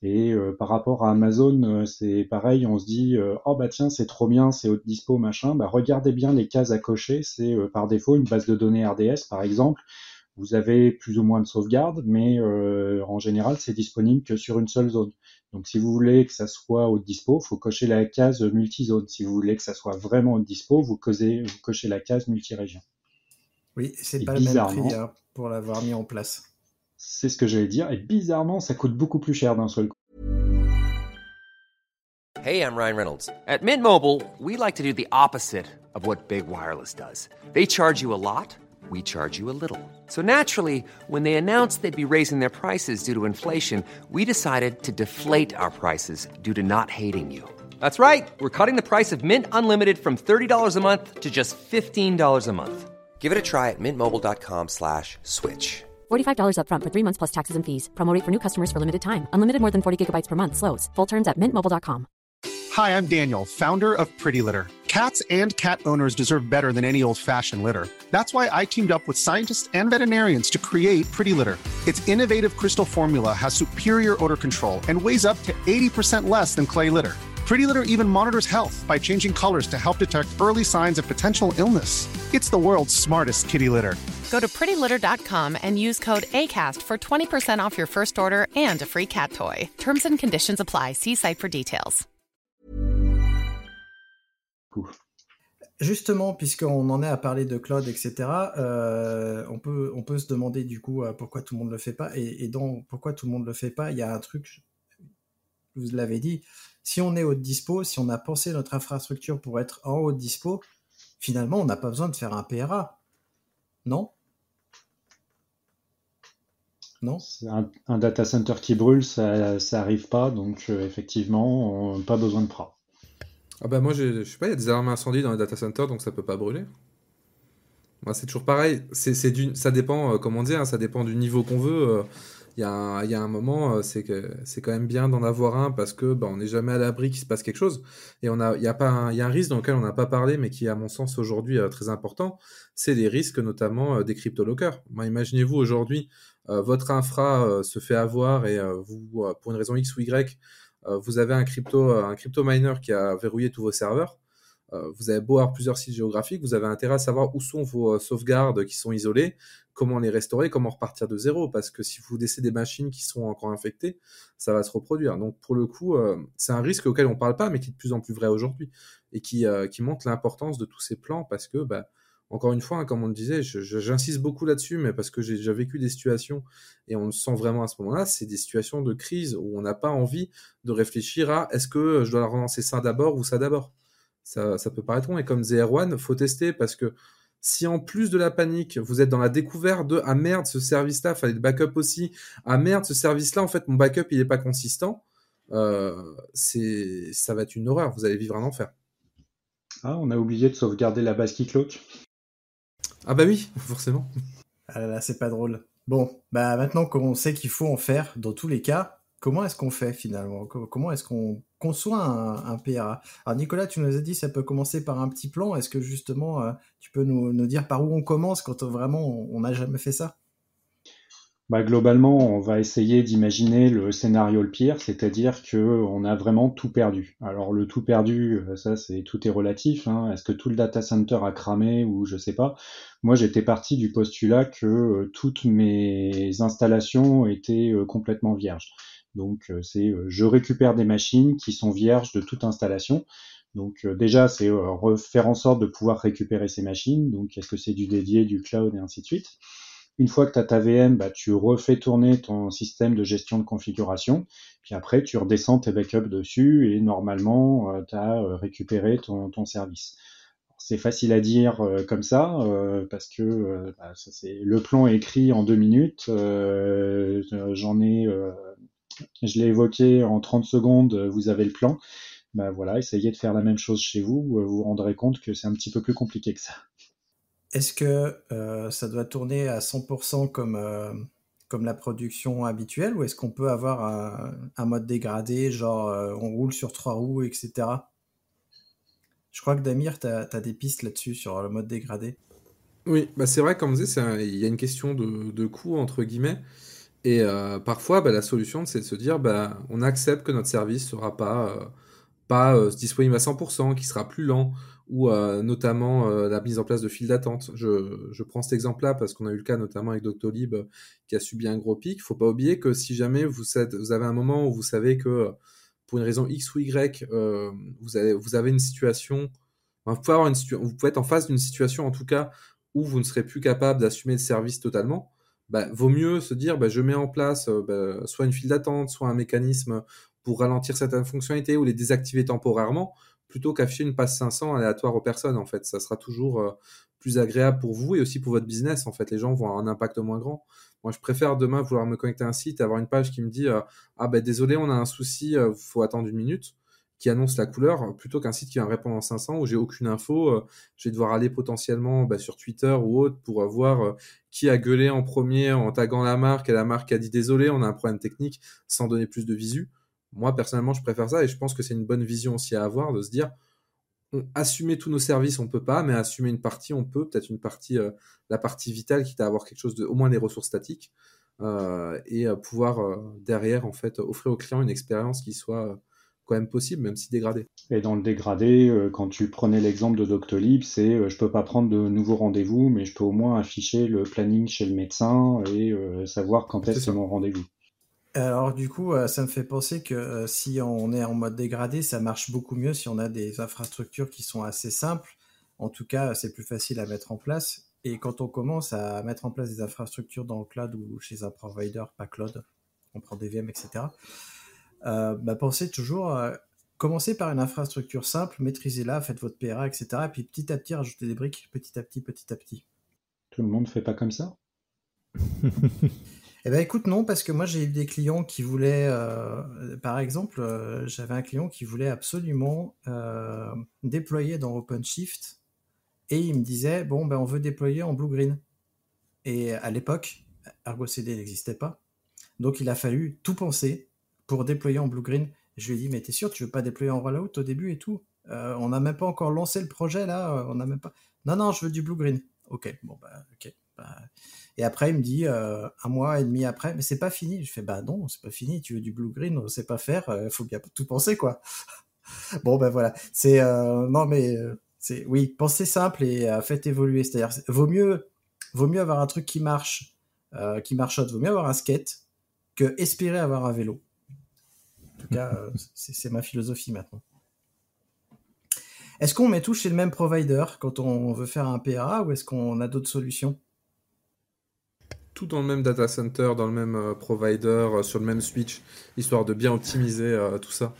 Et par rapport à Amazon, c'est pareil, on se dit oh bah tiens c'est trop bien, c'est haute dispo machin. Bah regardez bien les cases à cocher, c'est par défaut une base de données RDS par exemple. Vous avez plus ou moins de sauvegarde, mais en général c'est disponible que sur une seule zone. Donc si vous voulez que ça soit au dispo, faut cocher la case multi-zone. Si vous voulez que ça soit vraiment au dispo, vous, cochez la case multi-région. Oui, c'est pas le même prix hein, pour l'avoir mis en place. C'est ce que j'allais dire. Et bizarrement, ça coûte beaucoup plus cher d'un seul coup. Hey, I'm Ryan Reynolds. At Mint Mobile, we like to do the opposite of what Big Wireless does. They charge you a lot. we charge you a little. So naturally, when they announced they'd be raising their prices due to inflation, we decided to deflate our prices due to not hating you. That's right. We're cutting the price of Mint Unlimited from $30 a month to just $15 a month. Give it a try at mintmobile.com slash switch. $45 upfront for three months plus taxes and fees. Promo for new customers for limited time. Unlimited more than 40 gigabytes per month. Slows. Full terms at mintmobile.com. Hi, I'm Daniel, founder of Pretty Litter. Cats and cat owners deserve better than any old-fashioned litter. That's why I teamed up with scientists and veterinarians to create Pretty Litter. Its innovative crystal formula has superior odor control and weighs up to 80% less than clay litter. Pretty Litter even monitors health by changing colors to help detect early signs of potential illness. It's the world's smartest kitty litter. Go to prettylitter.com and use code ACAST for 20% off your first order and a free cat toy. Terms and conditions apply. See site for details. Justement, puisqu'on en est à parler de cloud, etc., euh, on, peut, on peut se demander du coup euh, pourquoi tout le monde ne le fait pas. Et, et donc, pourquoi tout le monde ne le fait pas? Il y a un truc, vous l'avez dit, si on est haut dispo, si on a pensé notre infrastructure pour être en haut dispo, finalement, on n'a pas besoin de faire un PRA. Non? Non? Un, data center qui brûle, ça n'arrive pas, donc euh, effectivement, pas besoin de PRA. Ah bah moi, je sais pas, il y a des alarmes incendie dans les data centers, donc ça peut pas brûler. Moi, c'est toujours pareil. C'est, ça dépend, euh, comment dire, hein, ça dépend du niveau qu'on veut. Euh. Il y, a un, moment, euh, c'est que c'est quand même bien d'en avoir un parce que bah, on n'est jamais à l'abri qu'il se passe quelque chose. Et on a, il y a pas, un, risque dans lequel on n'a pas parlé, mais qui à mon sens aujourd'hui très important. C'est les risques notamment des crypto-lockers. imaginez-vous aujourd'hui, votre infra se fait avoir et vous, pour une raison X ou Y, euh, vous avez un crypto, un crypto miner qui a verrouillé tous vos serveurs. Euh, vous avez beau avoir plusieurs sites géographiques, vous avez intérêt à savoir où sont vos sauvegardes qui sont isolées, comment les restaurer, comment repartir de zéro. Parce que si vous laissez des machines qui sont encore infectées, ça va se reproduire. Donc pour le coup, c'est un risque auquel on ne parle pas, mais qui est de plus en plus vrai aujourd'hui et qui, qui montre l'importance de tous ces plans parce que bah, encore une fois, hein, comme on le disait, j'insiste beaucoup là-dessus, mais parce que j'ai déjà vécu des situations et on le sent vraiment à ce moment-là, c'est des situations de crise où on n'a pas envie de réfléchir à est-ce que je dois relancer ça d'abord ou ça d'abord? Ça, peut paraître long et comme ZR1, faut tester parce que si en plus de la panique, vous êtes dans la découverte de ah merde, ce service-là, fallait le backup aussi, ah merde, ce service-là, en fait, mon backup il n'est pas consistant, euh, c'est ça va être une horreur. Vous allez vivre un enfer. Ah, on a oublié de sauvegarder la base qui cloque. Ah bah oui, forcément. Ah là là, c'est pas drôle. Bon, bah maintenant qu'on sait qu'il faut en faire dans tous les cas, comment est-ce qu'on fait finalement? Comment est-ce qu'on conçoit un, PRA Alors Nicolas, tu nous as dit ça peut commencer par un petit plan. Est-ce que justement euh, tu peux nous, dire par où on commence quand vraiment on n'a jamais fait ça? Bah, globalement, on va essayer d'imaginer le scénario le pire, c'est-à-dire que on a vraiment tout perdu. Alors le tout perdu, euh, ça c'est tout est relatif. Hein. Est-ce que tout le data center a cramé ou je sais pas. Moi, j'étais parti du postulat que euh, toutes mes installations étaient euh, complètement vierges. Donc c'est je récupère des machines qui sont vierges de toute installation. Donc déjà, c'est faire en sorte de pouvoir récupérer ces machines. Donc est-ce que c'est du dédié, du cloud et ainsi de suite. Une fois que tu as ta VM, bah, tu refais tourner ton système de gestion de configuration, puis après tu redescends tes backups dessus et normalement euh, tu as euh, récupéré ton, service. C'est facile à dire euh, comme ça parce que bah, le plan est écrit en deux minutes. J'en ai, je l'ai évoqué en 30 secondes. Vous avez le plan. Bah voilà, essayez de faire la même chose chez vous. Vous vous rendrez compte que c'est un petit peu plus compliqué que ça. Est-ce que euh, ça doit tourner à 100% comme, euh, comme la production habituelle ou est-ce qu'on peut avoir un, mode dégradé, genre euh, on roule sur trois roues, etc. Je crois que Damir, tu as, des pistes là-dessus sur le mode dégradé. Oui, bah c'est vrai, comme on disait, il y a une question de, de coût, entre guillemets. Et parfois, bah, la solution, c'est de se dire, bah, on accepte que notre service sera pas, pas disponible à 100%, qu'il sera plus lent, ou euh, notamment euh, la mise en place de files d'attente. Je, je, prends cet exemple-là parce qu'on a eu le cas notamment avec Doctolib euh, qui a subi un gros pic. Faut pas oublier que si jamais vous, vous, avez un moment où vous savez que pour une raison X ou Y, vous, avez, vous avez une situation, vous, pouvez avoir une vous pouvez être en face d'une situation en tout cas où vous ne serez plus capable d'assumer le service totalement. Bah, vaut mieux se dire bah, je mets en place bah, soit une file d'attente, soit un mécanisme pour ralentir certaines fonctionnalités ou les désactiver temporairement plutôt qu'afficher une passe 500 aléatoire aux personnes, en fait. Ça sera toujours euh, plus agréable pour vous et aussi pour votre business, en fait. Les gens vont avoir un impact moins grand. Moi, je préfère demain vouloir me connecter à un site, avoir une page qui me dit euh, Ah ben désolé, on a un souci, euh, faut attendre une minute, qui annonce la couleur, plutôt qu'un site qui va me répondre en 500 où j'ai aucune info. je vais devoir aller potentiellement bah, sur Twitter ou autre pour voir qui a gueulé en premier en taguant la marque et la marque a dit désolé, on a un problème technique sans donner plus de visu. Moi, personnellement, je préfère ça et je pense que c'est une bonne vision aussi à avoir de se dire assumer tous nos services, on peut pas, mais assumer une partie, on peut. Peut-être une partie, euh, la partie vitale, quitte à avoir quelque chose de, au moins des ressources statiques, euh, et pouvoir euh, derrière, en fait, offrir au client une expérience qui soit quand même possible, même si dégradée. Et dans le dégradé, quand tu prenais l'exemple de Doctolib, c'est je peux pas prendre de nouveaux rendez-vous, mais je peux au moins afficher le planning chez le médecin et savoir quand est-ce mon rendez-vous. Alors du coup, euh, ça me fait penser que euh, si on est en mode dégradé, ça marche beaucoup mieux si on a des infrastructures qui sont assez simples. En tout cas, c'est plus facile à mettre en place. Et quand on commence à mettre en place des infrastructures dans le cloud ou chez un provider, pas cloud, on prend des VM, etc. Euh, bah, pensez toujours, commencez par une infrastructure simple, maîtrisez-la, faites votre PRA, etc. Et puis petit à petit, rajoutez des briques, petit à petit, petit à petit. Tout le monde ne fait pas comme ça? Eh ben écoute non parce que moi j'ai eu des clients qui voulaient, euh, par exemple, euh, j'avais un client qui voulait absolument euh, déployer dans OpenShift et il me disait bon ben on veut déployer en blue green et à l'époque Argo CD n'existait pas donc il a fallu tout penser pour déployer en blue green. Je lui ai dit mais t'es sûr tu veux pas déployer en rollout au début et tout? On n'a même pas encore lancé le projet là, on n'a même pas. Non non je veux du blue green. Ok bon bah ok. Bah, et après, il me dit euh, un mois et demi après, mais c'est pas fini. Je fais bah non, c'est pas fini. Tu veux du blue green, on sait pas faire. Il euh, faut bien tout penser quoi. bon ben voilà, c'est euh, non mais euh, c'est oui, pensez simple et euh, faites évoluer. C'est-à-dire vaut mieux vaut mieux avoir un truc qui marche, euh, qui marchote, vaut mieux avoir un skate que espérer avoir un vélo. En tout cas, euh, c'est ma philosophie maintenant. Est-ce qu'on met tout chez le même provider quand on veut faire un PRA ou est-ce qu'on a d'autres solutions? Tout dans le même data center, dans le même euh, provider, euh, sur le même switch, histoire de bien optimiser tout ça.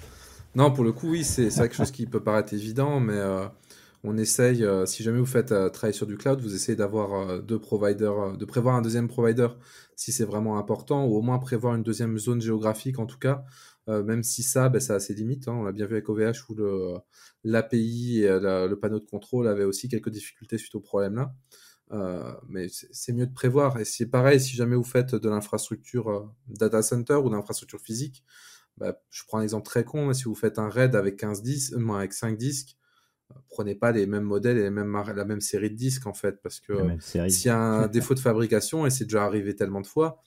Non, pour le coup, oui, c'est quelque chose qui peut paraître évident, mais on essaye, si jamais vous faites euh, travailler sur du cloud, vous essayez d'avoir deux providers, de prévoir un deuxième provider si c'est vraiment important, ou au moins prévoir une deuxième zone géographique en tout cas, euh, même si ça, ben, ça a ses limites. hein. On l'a bien vu avec OVH où le, l'API et la- le panneau de contrôle avaient aussi quelques difficultés suite au problème-là. Euh, mais c'est c'est mieux de prévoir. Et c'est pareil, si jamais vous faites de l'infrastructure euh, data center ou de l'infrastructure physique, bah, je prends un exemple très con, mais si vous faites un RAID avec 15 disques, euh, avec 5 disques, prenez pas les mêmes modèles et les mêmes, la même série de disques en fait, parce que s'il y a un défaut de fabrication, et c'est déjà arrivé tellement de fois,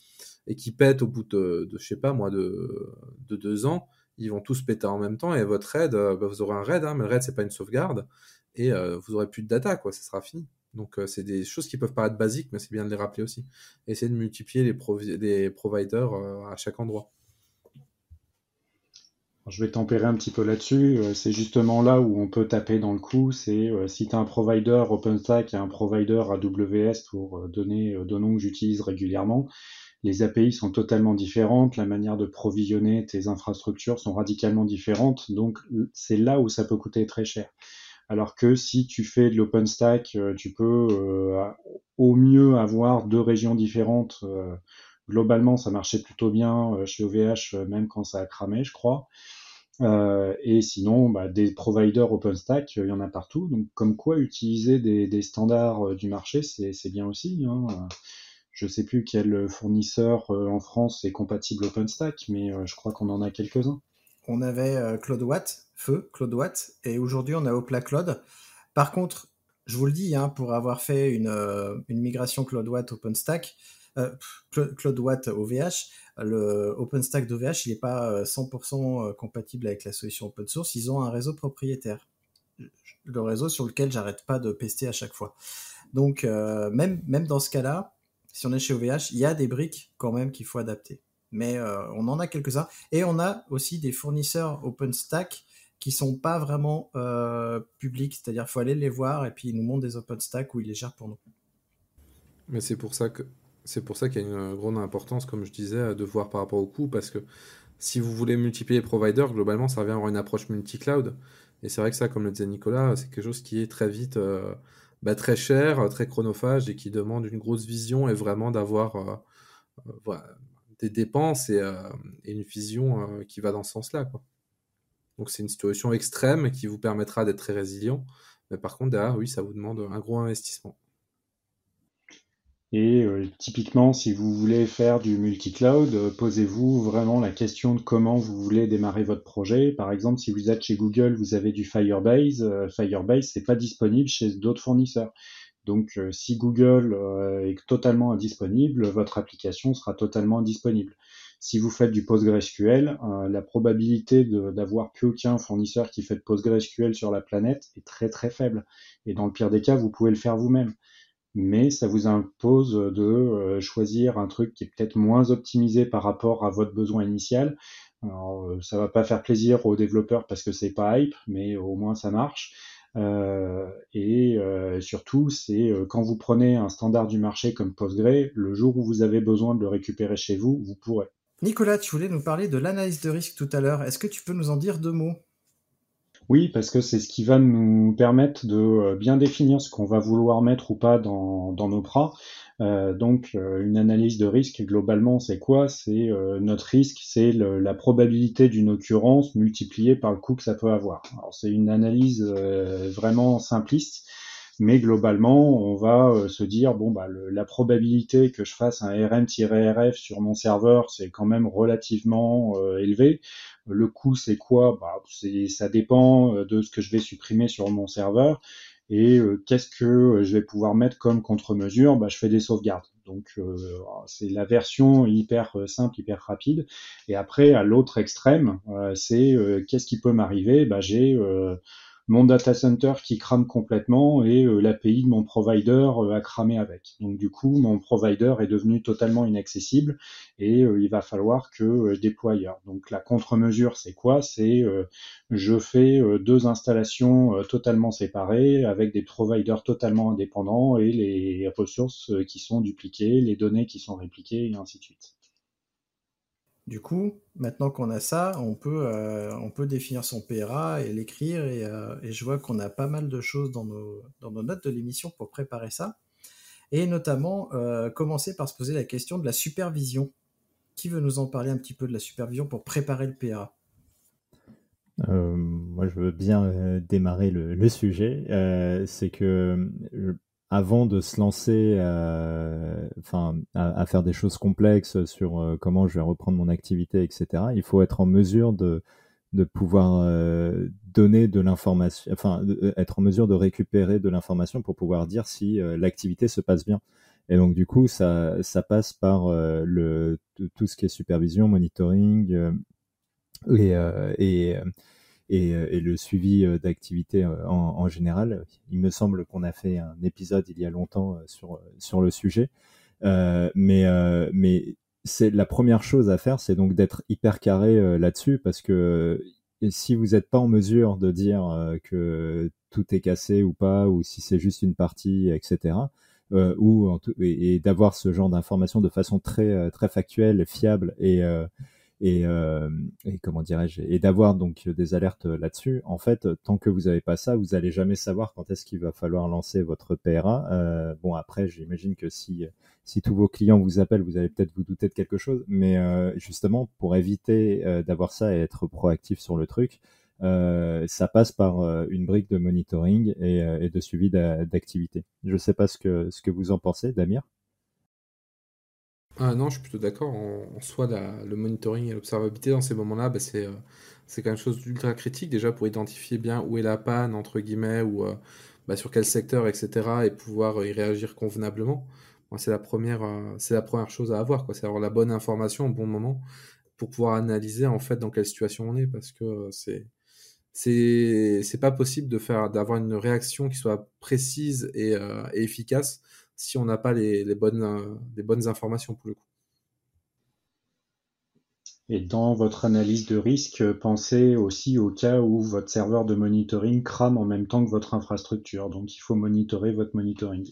et qui pète au bout de, de je sais pas moi, de, de deux ans, ils vont tous péter en même temps, et votre RAID, euh, bah, vous aurez un RAID, hein, mais le RAID c'est pas une sauvegarde, et euh, vous aurez plus de data, quoi, ça sera fini. Donc euh, c'est des choses qui peuvent paraître basiques, mais c'est bien de les rappeler aussi. Essayez de multiplier les, provi- les providers à chaque endroit. Je vais tempérer un petit peu là-dessus. C'est justement là où on peut taper dans le coup. C'est si tu as un provider OpenStack et un provider AWS pour donner deux noms que j'utilise régulièrement, les API sont totalement différentes. La manière de provisionner tes infrastructures sont radicalement différentes. Donc c'est là où ça peut coûter très cher. Alors que si tu fais de l'OpenStack, euh, tu peux euh, au mieux avoir deux régions différentes. Euh, globalement, ça marchait plutôt bien euh, chez OVH, euh, même quand ça a cramé, je crois. Euh, et sinon, bah, des providers OpenStack, euh, il y en a partout. Donc, comme quoi, utiliser des, standards euh, du marché, c'est c'est bien aussi. Hein. Je sais plus quel fournisseur euh, en France est compatible OpenStack, mais euh, je crois qu'on en a quelques-uns. On avait euh, Claude Watt, Feu, Claude Watt, et aujourd'hui on a Opla Cloud. Par contre, je vous le dis, hein, pour avoir fait une, migration Claude Watt OpenStack, euh, OVH, le OpenStack d'OVH, il n'est pas euh, 100% compatible avec la solution open source. Ils ont un réseau propriétaire, le réseau sur lequel j'arrête pas de pester à chaque fois. Donc même dans ce cas-là, si on est chez OVH, il y a des briques quand même qu'il faut adapter. Mais euh, on en a quelques-uns et on a aussi des fournisseurs OpenStack qui sont pas vraiment euh, publics, c'est-à-dire faut aller les voir et puis ils nous montrent des OpenStack où ils les gèrent pour nous. Mais c'est pour ça que c'est pour ça qu'il y a une grande importance, comme je disais, de voir par rapport au coût, parce que si vous voulez multiplier les providers, globalement, ça revient à avoir une approche multi-cloud. Et c'est vrai que ça, comme le disait Nicolas, c'est quelque chose qui est très vite euh, bah, très cher, euh, très chronophage et qui demande une grosse vision et vraiment d'avoir euh, euh, des dépenses et, et une vision qui va dans ce sens-là. Donc c'est une situation extrême qui vous permettra d'être très résilient. Mais par contre, derrière, oui, ça vous demande un gros investissement. Et euh, typiquement, si vous voulez faire du multi-cloud, euh, posez-vous vraiment la question de comment vous voulez démarrer votre projet. Par exemple, si vous êtes chez Google, vous avez du Firebase. Euh, Firebase, c'est pas disponible chez d'autres fournisseurs. Donc, si Google est totalement indisponible, votre application sera totalement indisponible. Si vous faites du PostgreSQL, la probabilité d'avoir plus aucun fournisseur qui fait de PostgreSQL sur la planète est très très faible. Et dans le pire des cas, vous pouvez le faire vous-même mais ça vous impose de euh, choisir un truc qui est peut-être moins optimisé par rapport à votre besoin initial. Alors, euh, ça va pas faire plaisir aux développeurs parce que c'est pas hype, mais au moins ça marche. Euh, et surtout, c'est quand vous prenez un standard du marché comme Postgre, le jour où vous avez besoin de le récupérer chez vous, vous pourrez. Nicolas, tu voulais nous parler de l'analyse de risque tout à l'heure. Est-ce que tu peux nous en dire deux mots? Oui, parce que c'est ce qui va nous permettre de euh, bien définir ce qu'on va vouloir mettre ou pas dans, dans nos pras. Euh, donc, euh, une analyse de risque, globalement, c'est quoi? C'est euh, notre risque, c'est la probabilité d'une occurrence multipliée par le coût que ça peut avoir. Alors, c'est une analyse euh, vraiment simpliste, mais globalement, on va euh, se dire bon bah le- la probabilité que je fasse un RM-RF sur mon serveur, c'est quand même relativement euh, élevé. Le coût, c'est quoi? Bah, Ça dépend euh, de ce que je vais supprimer sur mon serveur. Et euh, qu'est-ce que euh, je vais pouvoir mettre comme contre-mesure? Bah, Je fais des sauvegardes. Donc euh, c'est la version hyper simple, hyper rapide. Et après, à l'autre extrême, c'est qu'est-ce qui peut m'arriver? Bah, J'ai mon data center qui crame complètement et euh, l'API de mon provider euh, a cramé avec. Donc du coup, mon provider est devenu totalement inaccessible et euh, il va falloir que je déploie. Donc la contre-mesure, c'est quoi? C'est je fais deux installations totalement séparées avec des providers totalement indépendants et les ressources qui sont dupliquées, les données qui sont répliquées et ainsi de suite. Du coup, maintenant qu'on a ça, on peut, euh, définir son PRA et l'écrire. Euh, et, je vois qu'on a pas mal de choses dans nos, dans nos notes de l'émission pour préparer ça. Et notamment, euh, commencer par se poser la question de la supervision. Qui veut nous en parler un petit peu de la supervision pour préparer le PRA moi, je veux bien démarrer le, le sujet. c'est que avant de se lancer euh, à, faire des choses complexes sur euh, comment je vais reprendre mon activité, etc., il faut être en mesure de, de pouvoir euh, donner de l'information, enfin, être en mesure de récupérer de l'information pour pouvoir dire si l'activité se passe bien. Et donc, du coup, ça, ça passe par le, tout ce qui est supervision, monitoring et, et euh, et, le suivi euh, d'activité euh, en, général. Il me semble qu'on a fait un épisode il y a longtemps sur, sur le sujet. mais mais c'est la première chose à faire, c'est donc d'être hyper carré là-dessus parce que si vous n'êtes pas en mesure de dire que tout est cassé ou pas, ou si c'est juste une partie, etc., ou et, d'avoir ce genre d'informations de façon très très factuelle, fiable et et, euh, et comment dirais-je et d'avoir donc des alertes là-dessus. En fait, tant que vous n'avez pas ça, vous allez jamais savoir quand est-ce qu'il va falloir lancer votre PRA. Euh, bon, après, j'imagine que si si tous vos clients vous appellent, vous allez peut-être vous douter de quelque chose, mais euh, justement pour éviter euh, d'avoir ça et être proactif sur le truc. Euh, ça passe par euh, une brique de monitoring et, et de suivi d'activité. Je ne sais pas ce que, ce que vous en pensez, Damir. Ah non, je suis plutôt d'accord. En, soi, le monitoring et l'observabilité dans ces moments-là, bah, c'est euh, c'est même chose d'ultra critique déjà pour identifier bien où est la panne, entre guillemets, ou euh, bah, sur quel secteur, etc. et pouvoir euh, y réagir convenablement. C'est la première, la première chose à avoir. C'est avoir la bonne information au bon moment pour pouvoir analyser en fait dans quelle situation on est, parce que c'est c'est c'est pas possible de faire d'avoir une réaction qui soit précise et efficace si on n'a pas les, bonnes, euh, les bonnes informations pour le coup. Et dans votre analyse de risque, pensez aussi au cas où votre serveur de monitoring crame en même temps que votre infrastructure. Donc il faut monitorer votre monitoring.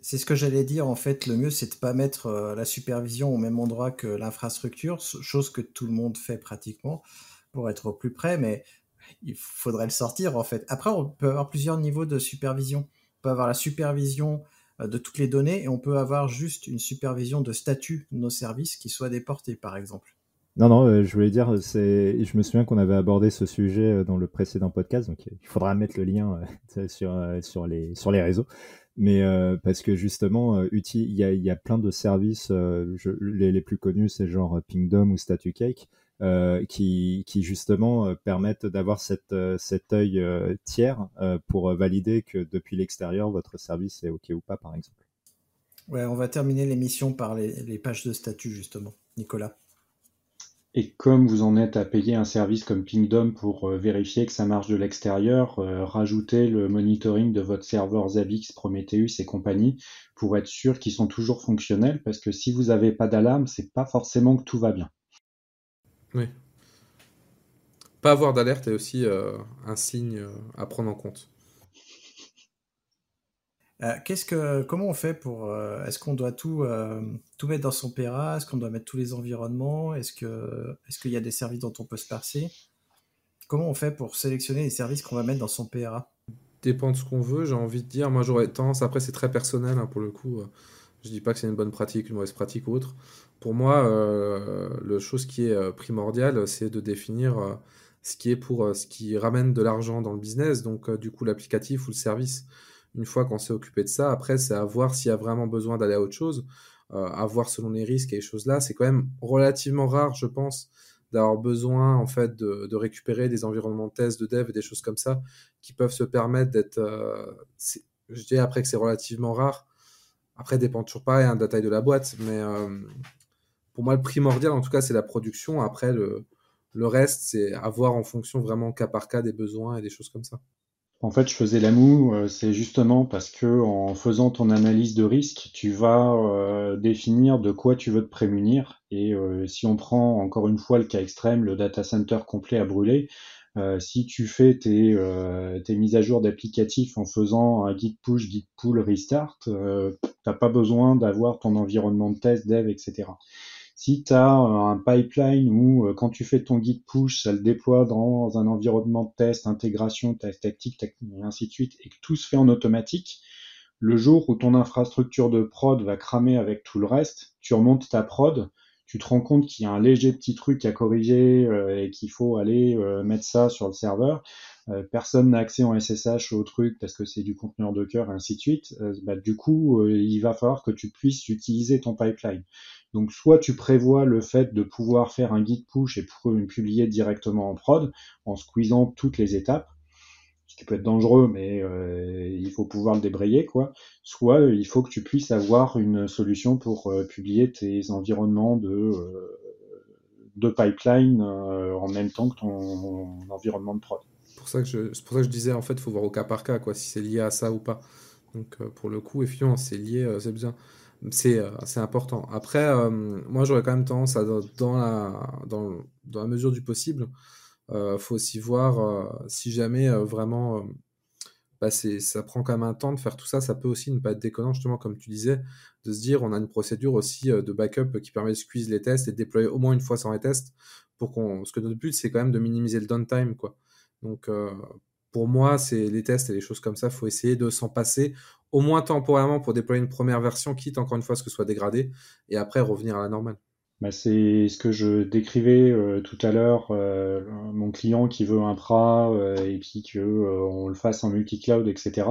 C'est ce que j'allais dire. En fait, le mieux, c'est de ne pas mettre euh, la supervision au même endroit que l'infrastructure, chose que tout le monde fait pratiquement pour être au plus près, mais il faudrait le sortir en fait. Après, on peut avoir plusieurs niveaux de supervision peut avoir la supervision euh, de toutes les données et on peut avoir juste une supervision de statut de nos services qui soit déporté, par exemple. Non, non, euh, je voulais dire, c'est, je me souviens qu'on avait abordé ce sujet euh, dans le précédent podcast, donc il faudra mettre le lien sur, sur, les, sur les réseaux. Mais parce que justement, il y a, y a, plein de services, les, les, plus connus, c'est genre Pingdom ou StatuCake, euh, qui, qui, justement euh, permettent d'avoir cette, euh, cet œil tiers pour valider que depuis l'extérieur, votre service est OK ou pas, par exemple. Ouais, on va terminer l'émission par les, les, pages de statut, justement. Nicolas. Et comme vous en êtes à payer un service comme Pingdom pour vérifier que ça marche de l'extérieur, rajoutez le monitoring de votre serveur Zabbix, Prometheus et compagnie pour être sûr qu'ils sont toujours fonctionnels parce que si vous n'avez pas d'alarme, c'est pas forcément que tout va bien. Oui. Pas avoir d'alerte est aussi euh, un signe euh, à prendre en compte. Euh, qu'est-ce que, comment on fait pour, est-ce qu'on doit tout, tout mettre dans son PRA Est-ce qu'on doit mettre tous les environnements? Est-ce que, est-ce qu'il y a des services dont on peut se passer? Comment on fait pour sélectionner les services qu'on va mettre dans son PRA Dépend de ce qu'on veut. J'ai envie de dire, moi j'aurais tendance. Après, c'est très personnel hein, pour le coup. Je dis pas que c'est une bonne pratique, une mauvaise pratique ou autre. Pour moi, euh, le chose qui est euh, primordial, c'est de définir euh, ce qui est pour ce qui ramène de l'argent dans le business, donc du coup l'applicatif ou le service. Une fois qu'on s'est occupé de ça, après c'est à voir s'il y a vraiment besoin d'aller à autre chose, à voir selon les risques et les choses là. C'est quand même relativement rare, je pense, d'avoir besoin en fait de, récupérer des environnements de test, de dev et des choses comme ça qui peuvent se permettre d'être. je dis après que c'est relativement rare après, dépend toujours pareil hein, de la taille de la boîte, mais pour moi, le primordial, en tout cas, c'est la production. Après, le, reste, c'est à voir en fonction vraiment cas par cas des besoins et des choses comme ça. En fait, je faisais la moue, euh, c'est justement parce que en faisant ton analyse de risque, tu vas euh, définir de quoi tu veux te prémunir. Et euh, si on prend encore une fois le cas extrême, le data center complet à brûler, si tu fais tes, tes mises à jour d'applicatifs en faisant un git push, git pull, restart, t'as pas besoin d'avoir ton environnement de test, dev, etc. Si tu as un pipeline où quand tu fais ton git push, ça le déploie dans un environnement de test, intégration, test tactique, et ainsi de suite, et que tout se fait en automatique, le jour où ton infrastructure de prod va cramer avec tout le reste, tu remontes ta prod, tu te rends compte qu'il y a un léger petit truc à corriger et qu'il faut aller mettre ça sur le serveur. Personne n'a accès en SSH au truc parce que c'est du conteneur Docker et ainsi de suite. bah, du coup, il va falloir que tu puisses utiliser ton pipeline. Donc soit tu prévois le fait de pouvoir faire un git push et publier directement en prod en squeezant toutes les étapes, ce qui peut être dangereux, mais euh, il faut pouvoir le débrayer, quoi. Soit euh, il faut que tu puisses avoir une solution pour euh, publier tes environnements de, de pipeline en même temps que ton environnement de prod. Pour ça que je, c'est pour ça que je disais en fait, il faut voir au cas par cas, quoi, si c'est lié à ça ou pas. Donc pour le coup, effectivement, c'est lié, c'est bien. Euh, c'est important. Après, euh, moi, j'aurais quand même tendance à, dans la, dans, dans la mesure du possible, euh, faut aussi voir euh, si jamais vraiment bah ça prend quand même un temps de faire tout ça. Ça peut aussi ne pas être déconnant, justement, comme tu disais, de se dire on a une procédure aussi de backup qui permet de squeeze les tests et de déployer au moins une fois sans les tests. Pour. Parce que notre but, c'est quand même de minimiser le downtime. Quoi. Donc, pour moi, c'est les tests et les choses comme ça, il faut essayer de s'en passer au moins temporairement pour déployer une première version, quitte encore une fois ce que soit dégradé, et après revenir à la normale. Bah c'est ce que je décrivais euh, tout à l'heure, euh, mon client qui veut un PRA euh, et puis que on le fasse en multi-cloud, etc.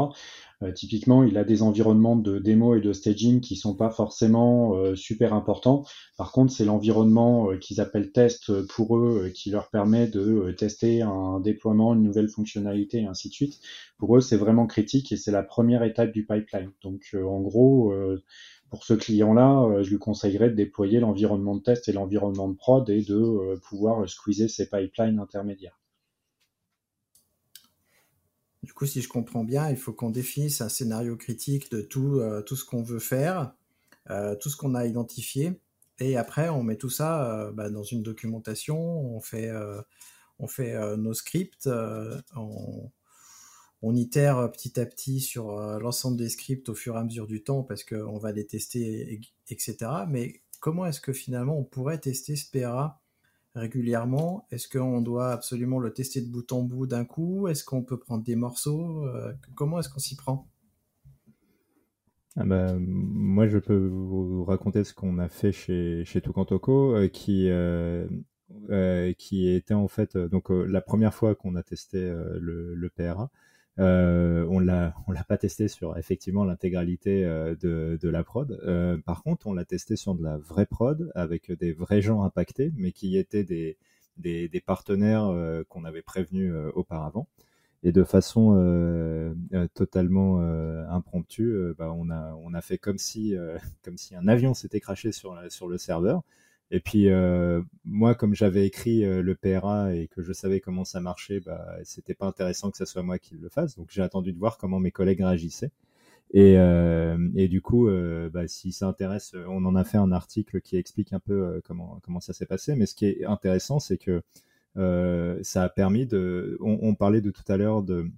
typiquement, il a des environnements de démo et de staging qui sont pas forcément super importants. Par contre, c'est l'environnement qu'ils appellent test pour eux qui leur permet de tester un déploiement, une nouvelle fonctionnalité et ainsi de suite. Pour eux, c'est vraiment critique et c'est la première étape du pipeline. Donc, en gros, pour ce client-là, euh, je lui conseillerais de déployer l'environnement de test et l'environnement de prod et de euh, pouvoir squeezer ses pipelines intermédiaires. Du coup, si je comprends bien, il faut qu'on définisse un scénario critique de tout, euh, tout ce qu'on veut faire, tout ce qu'on a identifié, et après on met tout ça bah, dans une documentation, on fait, on fait nos scripts, on, on itère petit à petit sur euh, l'ensemble des scripts au fur et à mesure du temps parce qu'on va les tester, etc. Mais comment est-ce que finalement on pourrait tester ce PRA régulièrement. Est-ce qu'on doit absolument le tester de bout en bout d'un coup? Est-ce qu'on peut prendre des morceaux? Euh, Comment est-ce qu'on s'y prend? Ah bah, moi, je peux vous raconter ce qu'on a fait chez, chez Tukantoko, euh, qui, qui était en fait donc la première fois qu'on a testé le, le, PRA. Euh, on l'a, l'a pas testé sur effectivement l'intégralité euh, de, la prod. Euh, par contre, on l'a testé sur de la vraie prod avec des vrais gens impactés, mais qui étaient des, des, partenaires qu'on avait prévenus auparavant. Et de façon totalement impromptue, bah, on a, fait comme si, comme si un avion s'était craché sur le serveur. Et puis euh, moi, comme j'avais écrit euh, le PRA et que je savais comment ça marchait, bah, c'était pas intéressant que ce soit moi qui le fasse. Donc j'ai attendu de voir comment mes collègues réagissaient. Et, euh, du coup, bah, si ça intéresse, on en a fait un article qui explique un peu comment ça s'est passé. Mais ce qui est intéressant, c'est que ça a permis de. On parlait de tout à l'heure de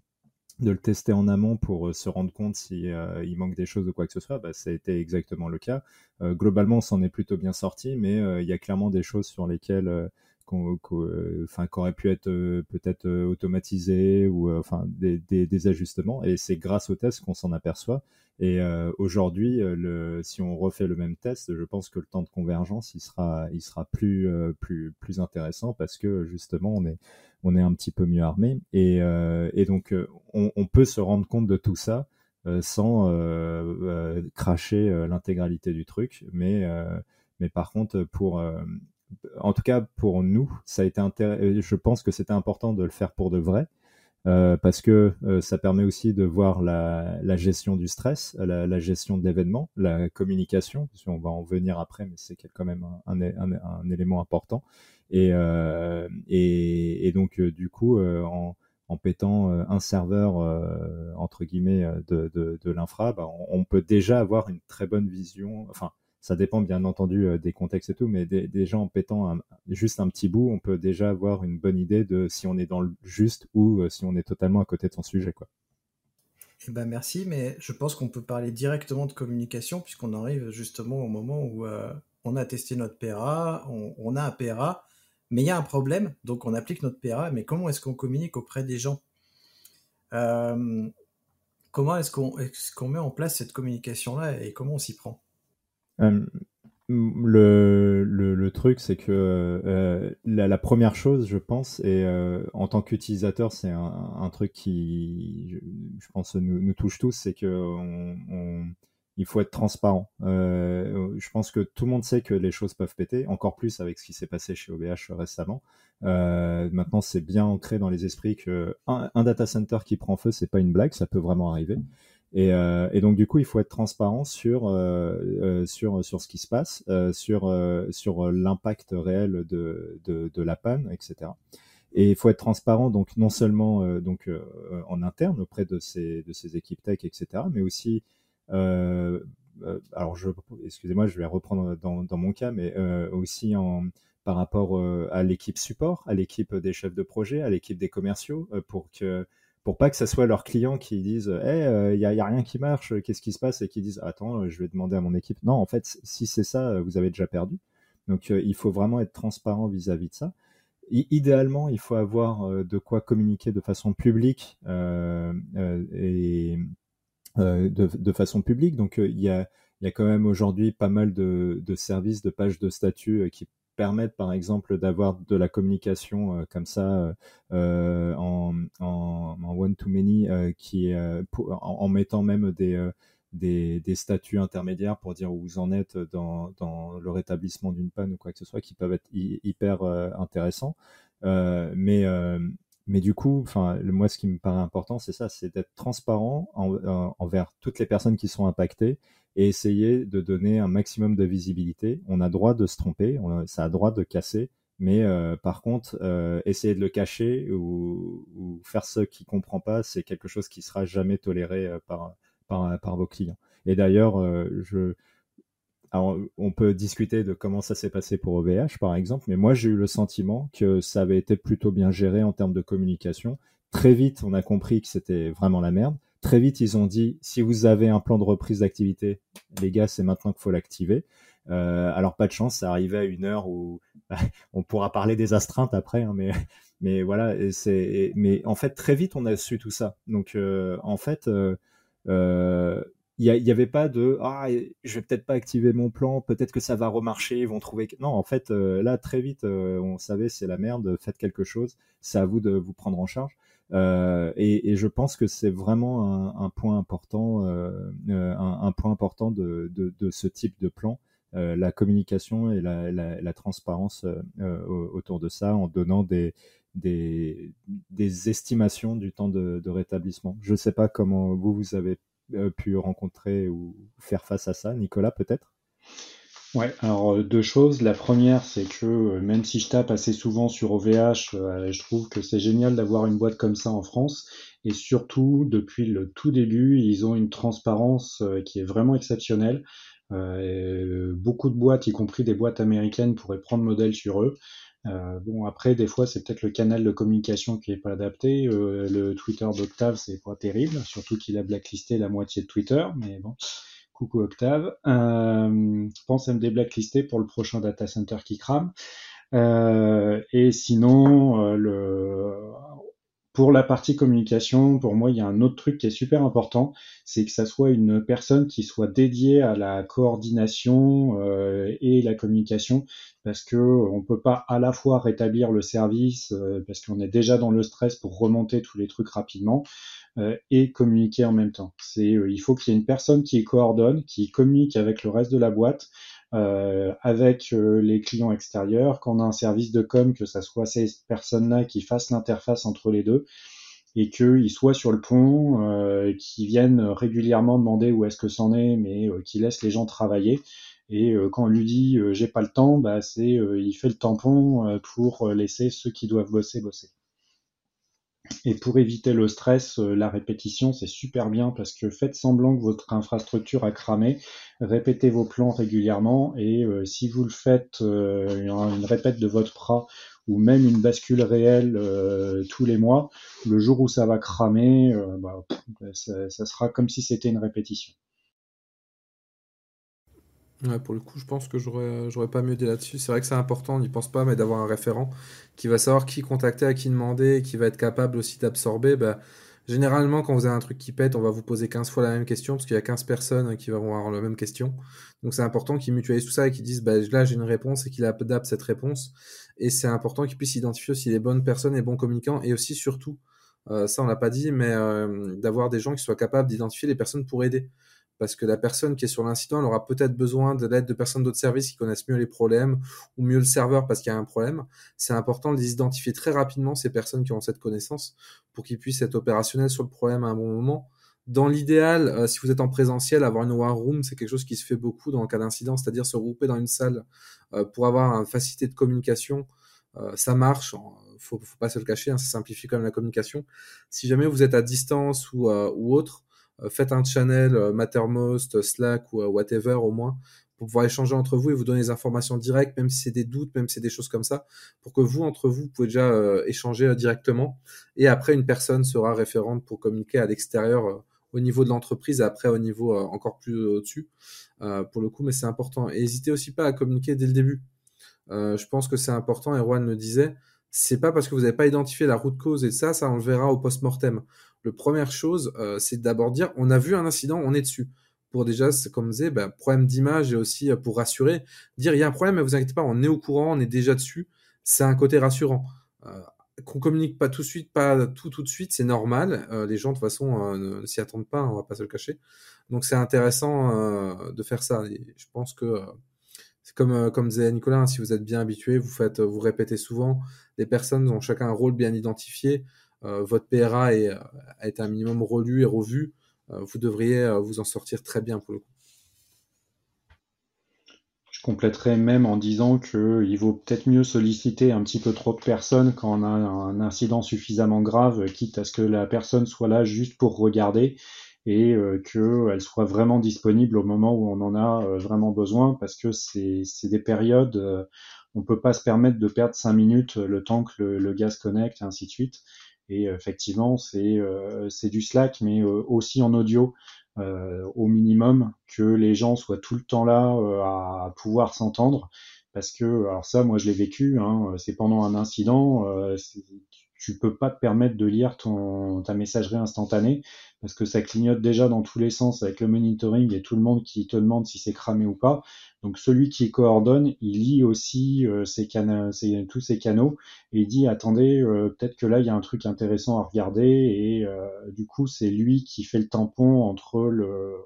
de le tester en amont pour euh, se rendre compte si euh, il manque des choses ou quoi que ce soit, bah, ça a été exactement le cas. Euh, globalement, on s'en est plutôt bien sorti, mais il y a clairement des choses sur lesquelles qu'on enfin qu'aurait pu être peut-être automatisé ou enfin des, des, ajustements et c'est grâce au test qu'on s'en aperçoit et aujourd'hui si on refait le même test je pense que le temps de convergence il sera il sera plus plus plus intéressant parce que justement on est on est un petit peu mieux armé. Et, euh, et donc, euh, on, on, peut se rendre compte de tout ça euh, sans cracher l'intégralité du truc. Mais, mais par contre, pour, en tout cas, pour nous, ça a été je pense que c'était important de le faire pour de vrai. euh, parce que euh, ça permet aussi de voir la, gestion du stress, la, gestion de l'événement, la communication. On va en venir après, mais c'est quand même un, élément important. Et, euh, donc, euh, du coup, euh, en, pétant un serveur entre guillemets de l'infra, bah, on, on, peut déjà avoir une très bonne vision. Enfin, ça dépend bien entendu euh, des contextes et tout, mais déjà en pétant juste un petit bout, on peut déjà avoir une bonne idée de si on est dans le juste ou euh, si on est totalement à côté de son sujet. Quoi. Eh ben merci, mais je pense qu'on peut parler directement de communication puisqu'on arrive justement au moment où euh, on a testé notre PRA, on, a un PRA, mais il y a un problème, donc on applique notre PRA, mais comment est-ce qu'on communique auprès des gens? Comment est-ce qu'on met en place cette communication-là et comment on s'y prend? Euh, le, truc, c'est que euh, la, première chose, je pense, et euh, en tant qu'utilisateur, c'est un, truc qui, je, pense, nous, touche tous, c'est que faut être transparent. Je pense que tout le monde sait que les choses peuvent péter, encore plus avec ce qui s'est passé chez OVH récemment. Maintenant, c'est bien ancré dans les esprits que un, un, data center qui prend feu, c'est pas une blague, ça peut vraiment arriver. Et, euh, et, donc du coup, il faut être transparent sur euh, euh sur sur ce qui se passe, sur sur l'impact réel de, de, de la panne, etc. Et il faut être transparent donc non seulement donc en interne auprès de ces de ces équipes tech, etc. Mais aussi alors je excusez-moi, je vais reprendre dans, dans mon cas, mais aussi en par rapport à l'équipe support, à l'équipe des chefs de projet, à l'équipe des commerciaux, pour que pour pas que ce soit leurs clients qui disent il hey, n'y euh, a, rien qui marche, qu'est-ce qui se passe? Et qui disent attends, je vais demander à mon équipe. Non, en fait, si c'est ça, vous avez déjà perdu. Donc euh, il faut vraiment être transparent vis-à-vis de ça. idéalement, il faut avoir euh, de quoi communiquer de façon publique et de, façon publique. Donc il y a, quand même aujourd'hui pas mal de, de, services, de pages de statut qui permettre par exemple d'avoir de la communication euh, comme ça euh, euh en, en one-to-many euh, qui en, mettant même des, statuts intermédiaires pour dire où vous en êtes dans, le rétablissement d'une panne ou quoi que ce soit qui peuvent être hyper intéressants. Mais mais du coup, enfin, moi, ce qui me paraît important, c'est ça, c'est d'être transparent en, envers toutes les personnes qui sont impactées et essayer de donner un maximum de visibilité. On a droit de se tromper, on a, ça a droit de casser, mais euh, par contre, euh, essayer de le cacher ou, faire ce qui comprend pas, c'est quelque chose qui sera jamais toléré euh, par, par, vos clients. Et d'ailleurs, je on peut discuter de comment ça s'est passé pour OVH, par exemple, mais moi, j'ai eu le sentiment que ça avait été plutôt bien géré en termes de communication. Très vite, on a compris que c'était vraiment la merde. Très vite, ils ont dit, si vous avez un plan de reprise d'activité, les gars, c'est maintenant qu'il faut l'activer. Euh, alors, pas de chance, ça arrivait à une heure où on pourra parler des astreintes après, hein, mais, voilà, c'est, mais en fait, très vite, on a su tout ça. Donc, euh, en fait, euh, euh il n'y avait pas de ah je vais peut-être pas activer mon plan peut-être que ça va remarcher ils vont trouver non en fait euh, là très vite euh, on savait c'est la merde faites quelque chose c'est à vous de vous prendre en charge euh, et, et, je pense que c'est vraiment un, point important euh, euh, un, point important de, de, de, ce type de plan la communication et la, transparence autour de ça en donnant des estimations du temps de, de rétablissement. Je ne sais pas comment vous, vous avez euh, pu rencontrer ou faire face à ça Nicolas, peut-être? Ouais, alors euh, deux choses. La première, c'est que euh, même si je tape assez souvent sur OVH, je trouve que c'est génial d'avoir une boîte comme ça en France. Et surtout, depuis le tout début, ils ont une transparence qui est vraiment exceptionnelle. Euh, beaucoup de boîtes, y compris des boîtes américaines, pourraient prendre modèle sur eux. Euh, bon, après, des fois, c'est peut-être le canal de communication qui est pas adapté. Euh, le Twitter d'Octave, c'est pas terrible, surtout qu'il a blacklisté la moitié de Twitter, mais bon, coucou Octave. Euh, pense à me déblacklister pour le prochain data center qui crame. Euh, et sinon, euh, le, pour la partie communication, pour moi, il y a un autre truc qui est super important, c'est que ça soit une personne qui soit dédiée à la coordination euh, et la communication, parce que on peut pas à la fois rétablir le service, euh, parce qu'on est déjà dans le stress pour remonter tous les trucs rapidement, euh, et communiquer en même temps. C'est, euh, il faut qu'il y ait une personne qui coordonne, qui communique avec le reste de la boîte, euh, avec euh, les clients extérieurs, qu'on a un service de com, que ça soit ces personnes-là qui fassent l'interface entre les deux. et qu'ils soient sur le pont, euh, qu'ils viennent régulièrement demander où est-ce que c'en est, mais euh, qu'ils laissent les gens travailler. Et quand on lui dit j'ai pas le temps, bah c'est il fait le tampon pour laisser ceux qui doivent bosser bosser. Et pour éviter le stress, la répétition, c'est super bien parce que faites semblant que votre infrastructure a cramé, répétez vos plans régulièrement et si vous le faites une répète de votre PRA ou même une bascule réelle euh, tous les mois, le jour où ça va cramer, euh, bah, ça, sera comme si c'était une répétition. Pour le coup, je pense que j'aurais, j'aurais pas mieux dit là-dessus. C'est vrai que c'est important, on n'y pense pas, mais d'avoir un référent qui va savoir qui contacter, à qui demander, qui va être capable aussi d'absorber. Bah, Généralement, quand vous avez un truc qui pète, on va vous poser 15 fois la même question parce qu'il y a 15 personnes qui vont avoir la même question. Donc c'est important qu'ils mutualisent tout ça et qu'ils disent bah, là j'ai une réponse et qu'il adapte cette réponse. Et c'est important qu'ils puissent identifier aussi les bonnes personnes et bons communicants et aussi surtout, euh, ça on l'a pas dit, mais euh, d'avoir des gens qui soient capables d'identifier les personnes pour aider parce que la personne qui est sur l'incident, elle aura peut-être besoin de l'aide de personnes d'autres services qui connaissent mieux les problèmes ou mieux le serveur parce qu'il y a un problème. C'est important de les identifier très rapidement, ces personnes qui ont cette connaissance, pour qu'ils puissent être opérationnels sur le problème à un bon moment. Dans l'idéal, euh, si vous êtes en présentiel, avoir une war room, c'est quelque chose qui se fait beaucoup dans le cas d'incident, c'est-à-dire se regrouper dans une salle euh, pour avoir une facilité de communication. Euh, ça marche, faut, faut pas se le cacher, hein, ça simplifie quand même la communication. Si jamais vous êtes à distance ou, autre, faites un channel euh, Mattermost, Slack ou euh, whatever au moins pour pouvoir échanger entre vous et vous donner des informations directes, même si c'est des doutes, même si c'est des choses comme ça, pour que vous, entre vous, pouvez déjà échanger directement. Et après, une personne sera référente pour communiquer à l'extérieur au niveau de l'entreprise et après au niveau encore plus au-dessus, pour le coup, mais c'est important. Et n'hésitez aussi pas à communiquer dès le début. je pense que c'est important, et Juan le disait, c'est pas parce que vous n'avez pas identifié la route cause et ça, ça on le verra au post-mortem le première chose, euh, c'est d'abord dire on a vu un incident, on est dessus. Pour déjà, comme je disais, bah, problème d'image et aussi euh, pour rassurer, dire il y a un problème, mais vous inquiétez pas, on est au courant, on est déjà dessus. C'est un côté rassurant. Euh, qu'on communique pas tout de suite, pas tout tout de suite, c'est normal. les gens de toute façon ne, s'y attendent pas, on va pas se le cacher. Donc c'est intéressant de faire ça. je pense que comme comme disait Nicolas, hein, si vous êtes bien habitué, vous faites, vous répétez souvent. Les personnes ont chacun un rôle bien identifié. Euh, votre PRA a été un minimum relu et revu, euh, vous devriez euh, vous en sortir très bien pour le coup. Je compléterai même en disant qu'il vaut peut-être mieux solliciter un petit peu trop de personnes quand on a un incident suffisamment grave, quitte à ce que la personne soit là juste pour regarder et qu'elle soit vraiment disponible au moment où on en a vraiment besoin, parce que c'est des périodes, on peut pas se permettre de perdre cinq minutes le temps que le, le gaz connecte et ainsi de suite. Et effectivement, c'est euh, c'est du Slack, mais euh, aussi en audio euh, au minimum, que les gens soient tout le temps là à pouvoir s'entendre. Parce que, alors ça, moi je l'ai vécu, hein, c'est pendant un incident, tu peux pas te permettre de lire ton, ta messagerie instantanée parce que ça clignote déjà dans tous les sens avec le monitoring et tout le monde qui te demande si c'est cramé ou pas. Donc celui qui coordonne, il lit aussi euh, tous ces canaux et il dit attendez, euh, peut-être que là il y a un truc intéressant à regarder et euh, du coup c'est lui qui fait le tampon entre le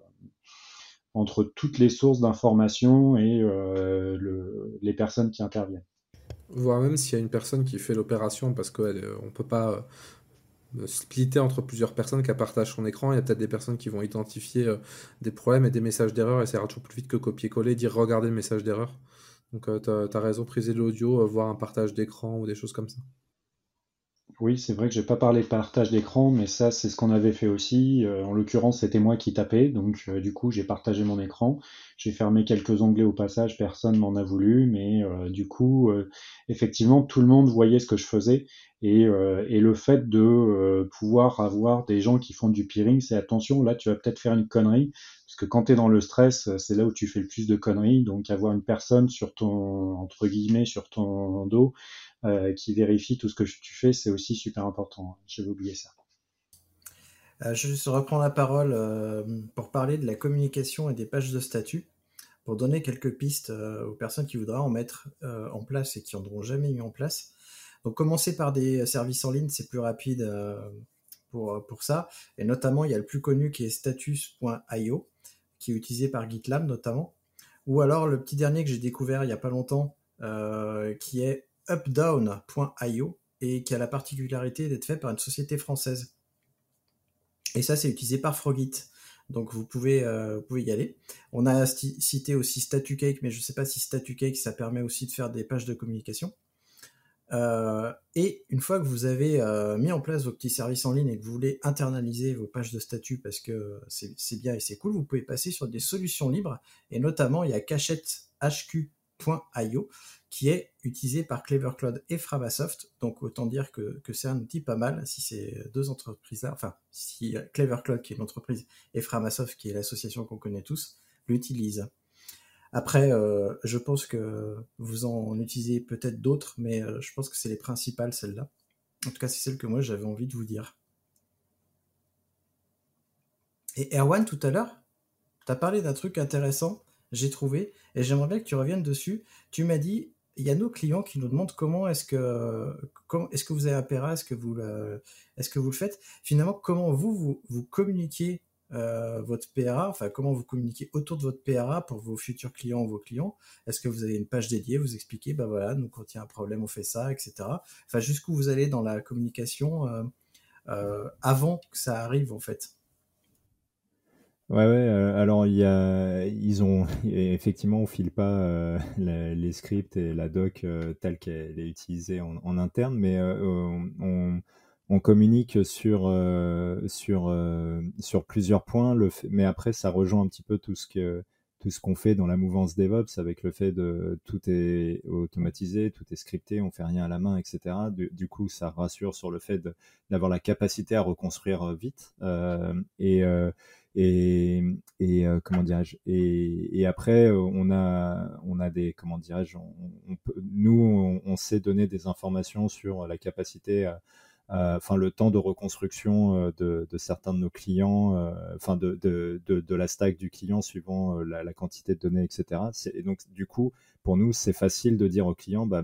entre toutes les sources d'informations et les personnes qui interviennent voire même s'il y a une personne qui fait l'opération, parce qu'on ne peut pas euh, splitter entre plusieurs personnes qui partagent son écran. Il y a peut-être des personnes qui vont identifier euh, des problèmes et des messages d'erreur, et ça ira toujours plus vite que copier-coller, dire regarder le message d'erreur. Donc euh, tu as, raison, priser l'audio, voir un partage d'écran ou des choses comme ça. Oui, c'est vrai que j'ai pas parlé de partage d'écran, mais ça, c'est ce qu'on avait fait aussi. Euh, en l'occurrence, c'était moi qui tapais, donc euh, du coup, j'ai partagé mon écran. J'ai fermé quelques onglets au passage, personne m'en a voulu, mais euh, du coup, effectivement, tout le monde voyait ce que je faisais. Et, et le fait de pouvoir avoir des gens qui font du peering, c'est attention, là, tu vas peut-être faire une connerie, parce que quand tu es dans le stress, c'est là où tu fais le plus de conneries. Donc, avoir une personne sur ton, entre guillemets, sur ton dos, qui vérifie tout ce que tu fais, c'est aussi super important. J'avais oublié ça. Euh, je reprends la parole euh, pour parler de la communication et des pages de statut, pour donner quelques pistes aux personnes qui voudraient en mettre en place et qui n'en auront jamais mis en place. Donc commencer par des services en ligne, c'est plus rapide pour, pour ça. Et notamment, il y a le plus connu qui est status.io, qui est utilisé par GitLab notamment. Ou alors le petit dernier que j'ai découvert il n'y a pas longtemps, qui est updown.io et qui a la particularité d'être fait par une société française Et ça, c'est utilisé par Frogit. Donc vous pouvez, pouvez y aller. On a cité aussi StatuCake, mais je ne sais pas si StatuCake, ça permet aussi de faire des pages de communication. Euh, et une fois que vous avez euh, mis en place vos petits services en ligne et que vous voulez internaliser vos pages de statut parce que c'est bien et c'est cool, vous pouvez passer sur des solutions libres. Et notamment, il y a cachette.hq.io qui est utilisé par Clevercloud et Framasoft. Donc autant dire que, que c'est un outil pas mal si ces deux entreprises-là, enfin si Clevercloud qui est l'entreprise et Framasoft qui est l'association qu'on connaît tous, l'utilisent. Après, euh, je pense que vous en utilisez peut-être d'autres, mais euh, je pense que c'est les principales, celles-là. En tout cas, c'est celles que moi j'avais envie de vous dire. Et Erwan, tout à l'heure, tu as parlé d'un truc intéressant, j'ai trouvé, et j'aimerais bien que tu reviennes dessus. Tu m'as dit, il y a nos clients qui nous demandent comment est-ce que, est-ce que vous avez un PERA, est-ce que vous le, est-ce que vous le faites? Finalement, comment vous, vous, vous communiquez euh, votre PRA, enfin comment vous communiquez autour de votre PRA pour vos futurs clients ou vos clients? Est-ce que vous avez une page dédiée, vous expliquez, bah voilà, nous quand il y a un problème, on fait ça, etc. Enfin jusqu'où vous allez dans la communication euh, euh, avant que ça arrive en fait. Ouais, ouais. alors il y a, ils ont effectivement, on file pas les scripts et la doc telle qu'elle est utilisée en, en interne, mais on, on communique sur euh, sur euh, sur plusieurs points le mais après ça rejoint un petit peu tout ce que tout ce qu'on fait dans la mouvance DevOps avec le fait de tout est automatisé, tout est scripté, on fait rien à la main, etc. Du, coup, ça rassure sur le fait d'avoir la capacité à reconstruire euh, vite et et, et comment dirais-je et, après on a on a des comment dirais-je nous on, on, sait donner des informations sur la capacité euh, enfin le temps de reconstruction euh, de, certains de nos clients, euh, enfin de, de, de, la stack du client suivant la, quantité de données, etc. Et donc du coup, pour nous, c'est facile de dire au client, bah,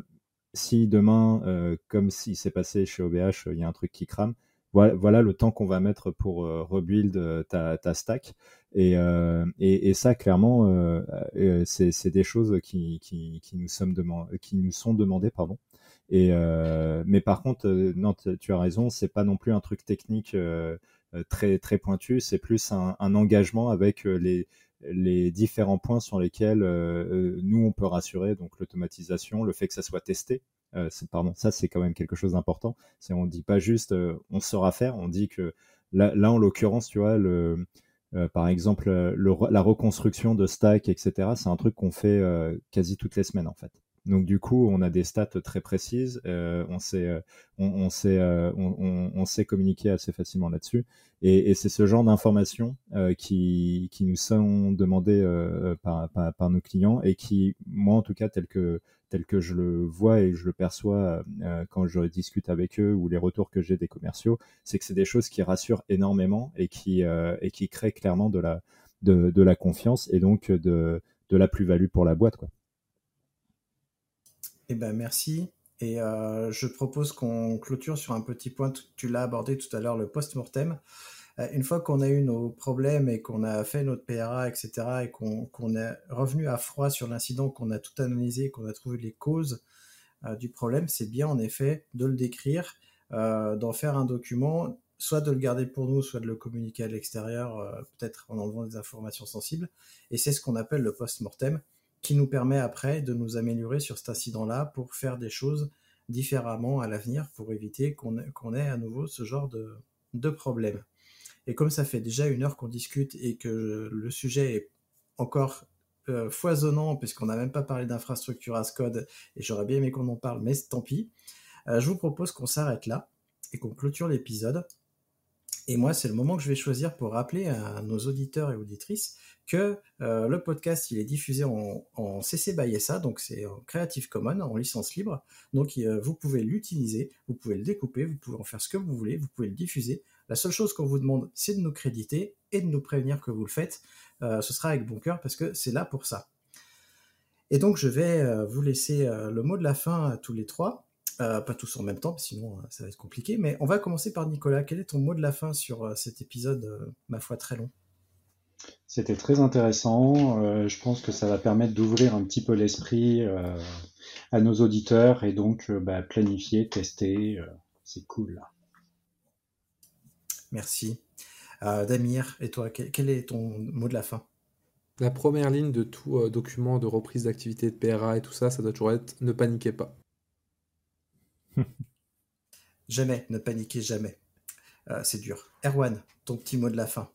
si demain, comme s'il s'est passé chez OVH, il y a un truc qui crame, voilà, le temps qu'on va mettre pour rebuild ta, ta, stack. Et, euh, ça, clairement, euh, c'est des choses qui, nous sont demandées. Pardon. Euh, mais par contre, euh, non, tu as raison, c'est pas non plus un truc technique euh, très très pointu, c'est plus un, un, engagement avec les les différents points sur lesquels nous on peut rassurer, donc l'automatisation, le fait que ça soit testé. Euh, pardon, ça c'est quand même quelque chose d'important. C'est on dit pas juste on saura faire, on dit que là, là en l'occurrence, tu vois, le, par exemple, le, la reconstruction de stack, etc. C'est un truc qu'on fait quasi toutes les semaines en fait. Donc du coup, on a des stats très précises, euh, on sait, euh, on, sait, euh, on, sait communiquer assez facilement là-dessus, et, c'est ce genre d'informations qui, nous sont demandées par, par, nos clients et qui, moi en tout cas, tel que tel que je le vois et je le perçois quand je discute avec eux ou les retours que j'ai des commerciaux, c'est que c'est des choses qui rassurent énormément et qui et qui créent clairement de la de la confiance et donc de de la plus-value pour la boîte, quoi. Eh ben merci. Et euh, je propose qu'on clôture sur un petit point. Tu l'as abordé tout à l'heure, le post-mortem. Euh, une fois qu'on a eu nos problèmes et qu'on a fait notre PRA, etc., et qu'on est revenu à froid sur l'incident, qu'on a tout analysé, qu'on a trouvé les causes euh, du problème, c'est bien en effet de le décrire, d'en faire un document, soit de le garder pour nous, soit de le communiquer à l'extérieur, peut-être en enlevant des informations sensibles. Et c'est ce qu'on appelle le post-mortem qui nous permet après de nous améliorer sur cet incident-là pour faire des choses différemment à l'avenir pour éviter qu'on ait à nouveau ce genre de, problème. Et comme ça fait déjà une heure qu'on discute et que le sujet est encore euh, foisonnant puisqu'on n'a même pas parlé d'infrastructure as code et j'aurais bien aimé qu'on en parle, mais tant pis. Euh, je vous propose qu'on s'arrête là et qu'on clôture l'épisode. Et moi, c'est le moment que je vais choisir pour rappeler à nos auditeurs et auditrices que euh, le podcast il est diffusé en, CC by SA, donc c'est en Creative Commons, en licence libre. Donc euh, vous pouvez l'utiliser, vous pouvez le découper, vous pouvez en faire ce que vous voulez, vous pouvez le diffuser. La seule chose qu'on vous demande, c'est de nous créditer et de nous prévenir que vous le faites. Euh, ce sera avec bon cœur parce que c'est là pour ça. Et donc je vais vous laisser le mot de la fin à tous les trois. Pas tous en même temps, sinon ça va être compliqué. Mais on va commencer par Nicolas. Quel est ton mot de la fin sur cet épisode, ma foi, très long? C'était très intéressant. Euh, je pense que ça va permettre d'ouvrir un petit peu l'esprit euh, à nos auditeurs et donc euh, bah, planifier, tester. c'est cool. Merci. Euh, Damir, et toi, quel, quel, est ton mot de la fin? La première ligne de tout euh, document de reprise d'activité de PRA et tout ça, ça doit toujours être ne paniquez pas. jamais, ne paniquez jamais. Euh, c'est dur. Erwan, ton petit mot de la fin.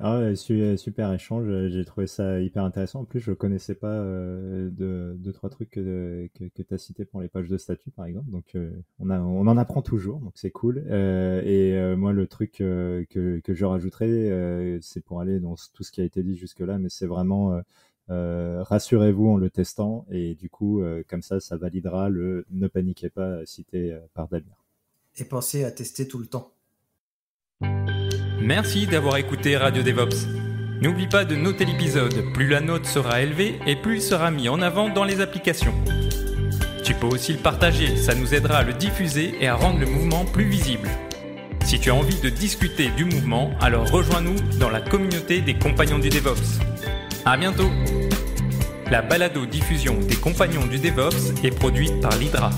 Ah super échange, j'ai trouvé ça hyper intéressant. En plus, je connaissais pas euh, deux, trois trucs que, tu as cités pour les pages de statut, par exemple. Donc, euh, on, en apprend toujours, donc c'est cool. Euh, et euh, moi, le truc que, que je rajouterais, euh, c'est pour aller dans tout ce qui a été dit jusque-là, mais c'est vraiment rassurez-vous en le testant. Et du coup, comme ça, ça validera le ne paniquez pas cité par Damien. Et pensez à tester tout le temps. Merci d'avoir écouté Radio DevOps. N'oublie pas de noter l'épisode, plus la note sera élevée et plus il sera mis en avant dans les applications. Tu peux aussi le partager, ça nous aidera à le diffuser et à rendre le mouvement plus visible. Si tu as envie de discuter du mouvement, alors rejoins-nous dans la communauté des compagnons du DevOps. À bientôt La balado-diffusion des compagnons du DevOps est produite par l'Hydra.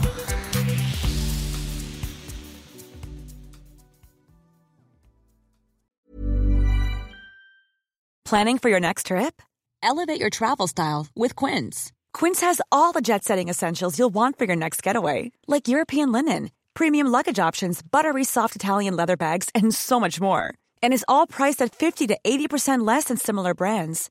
Planning for your next trip? Elevate your travel style with Quince. Quince has all the jet setting essentials you'll want for your next getaway, like European linen, premium luggage options, buttery soft Italian leather bags, and so much more. And is all priced at 50 to 80% less than similar brands.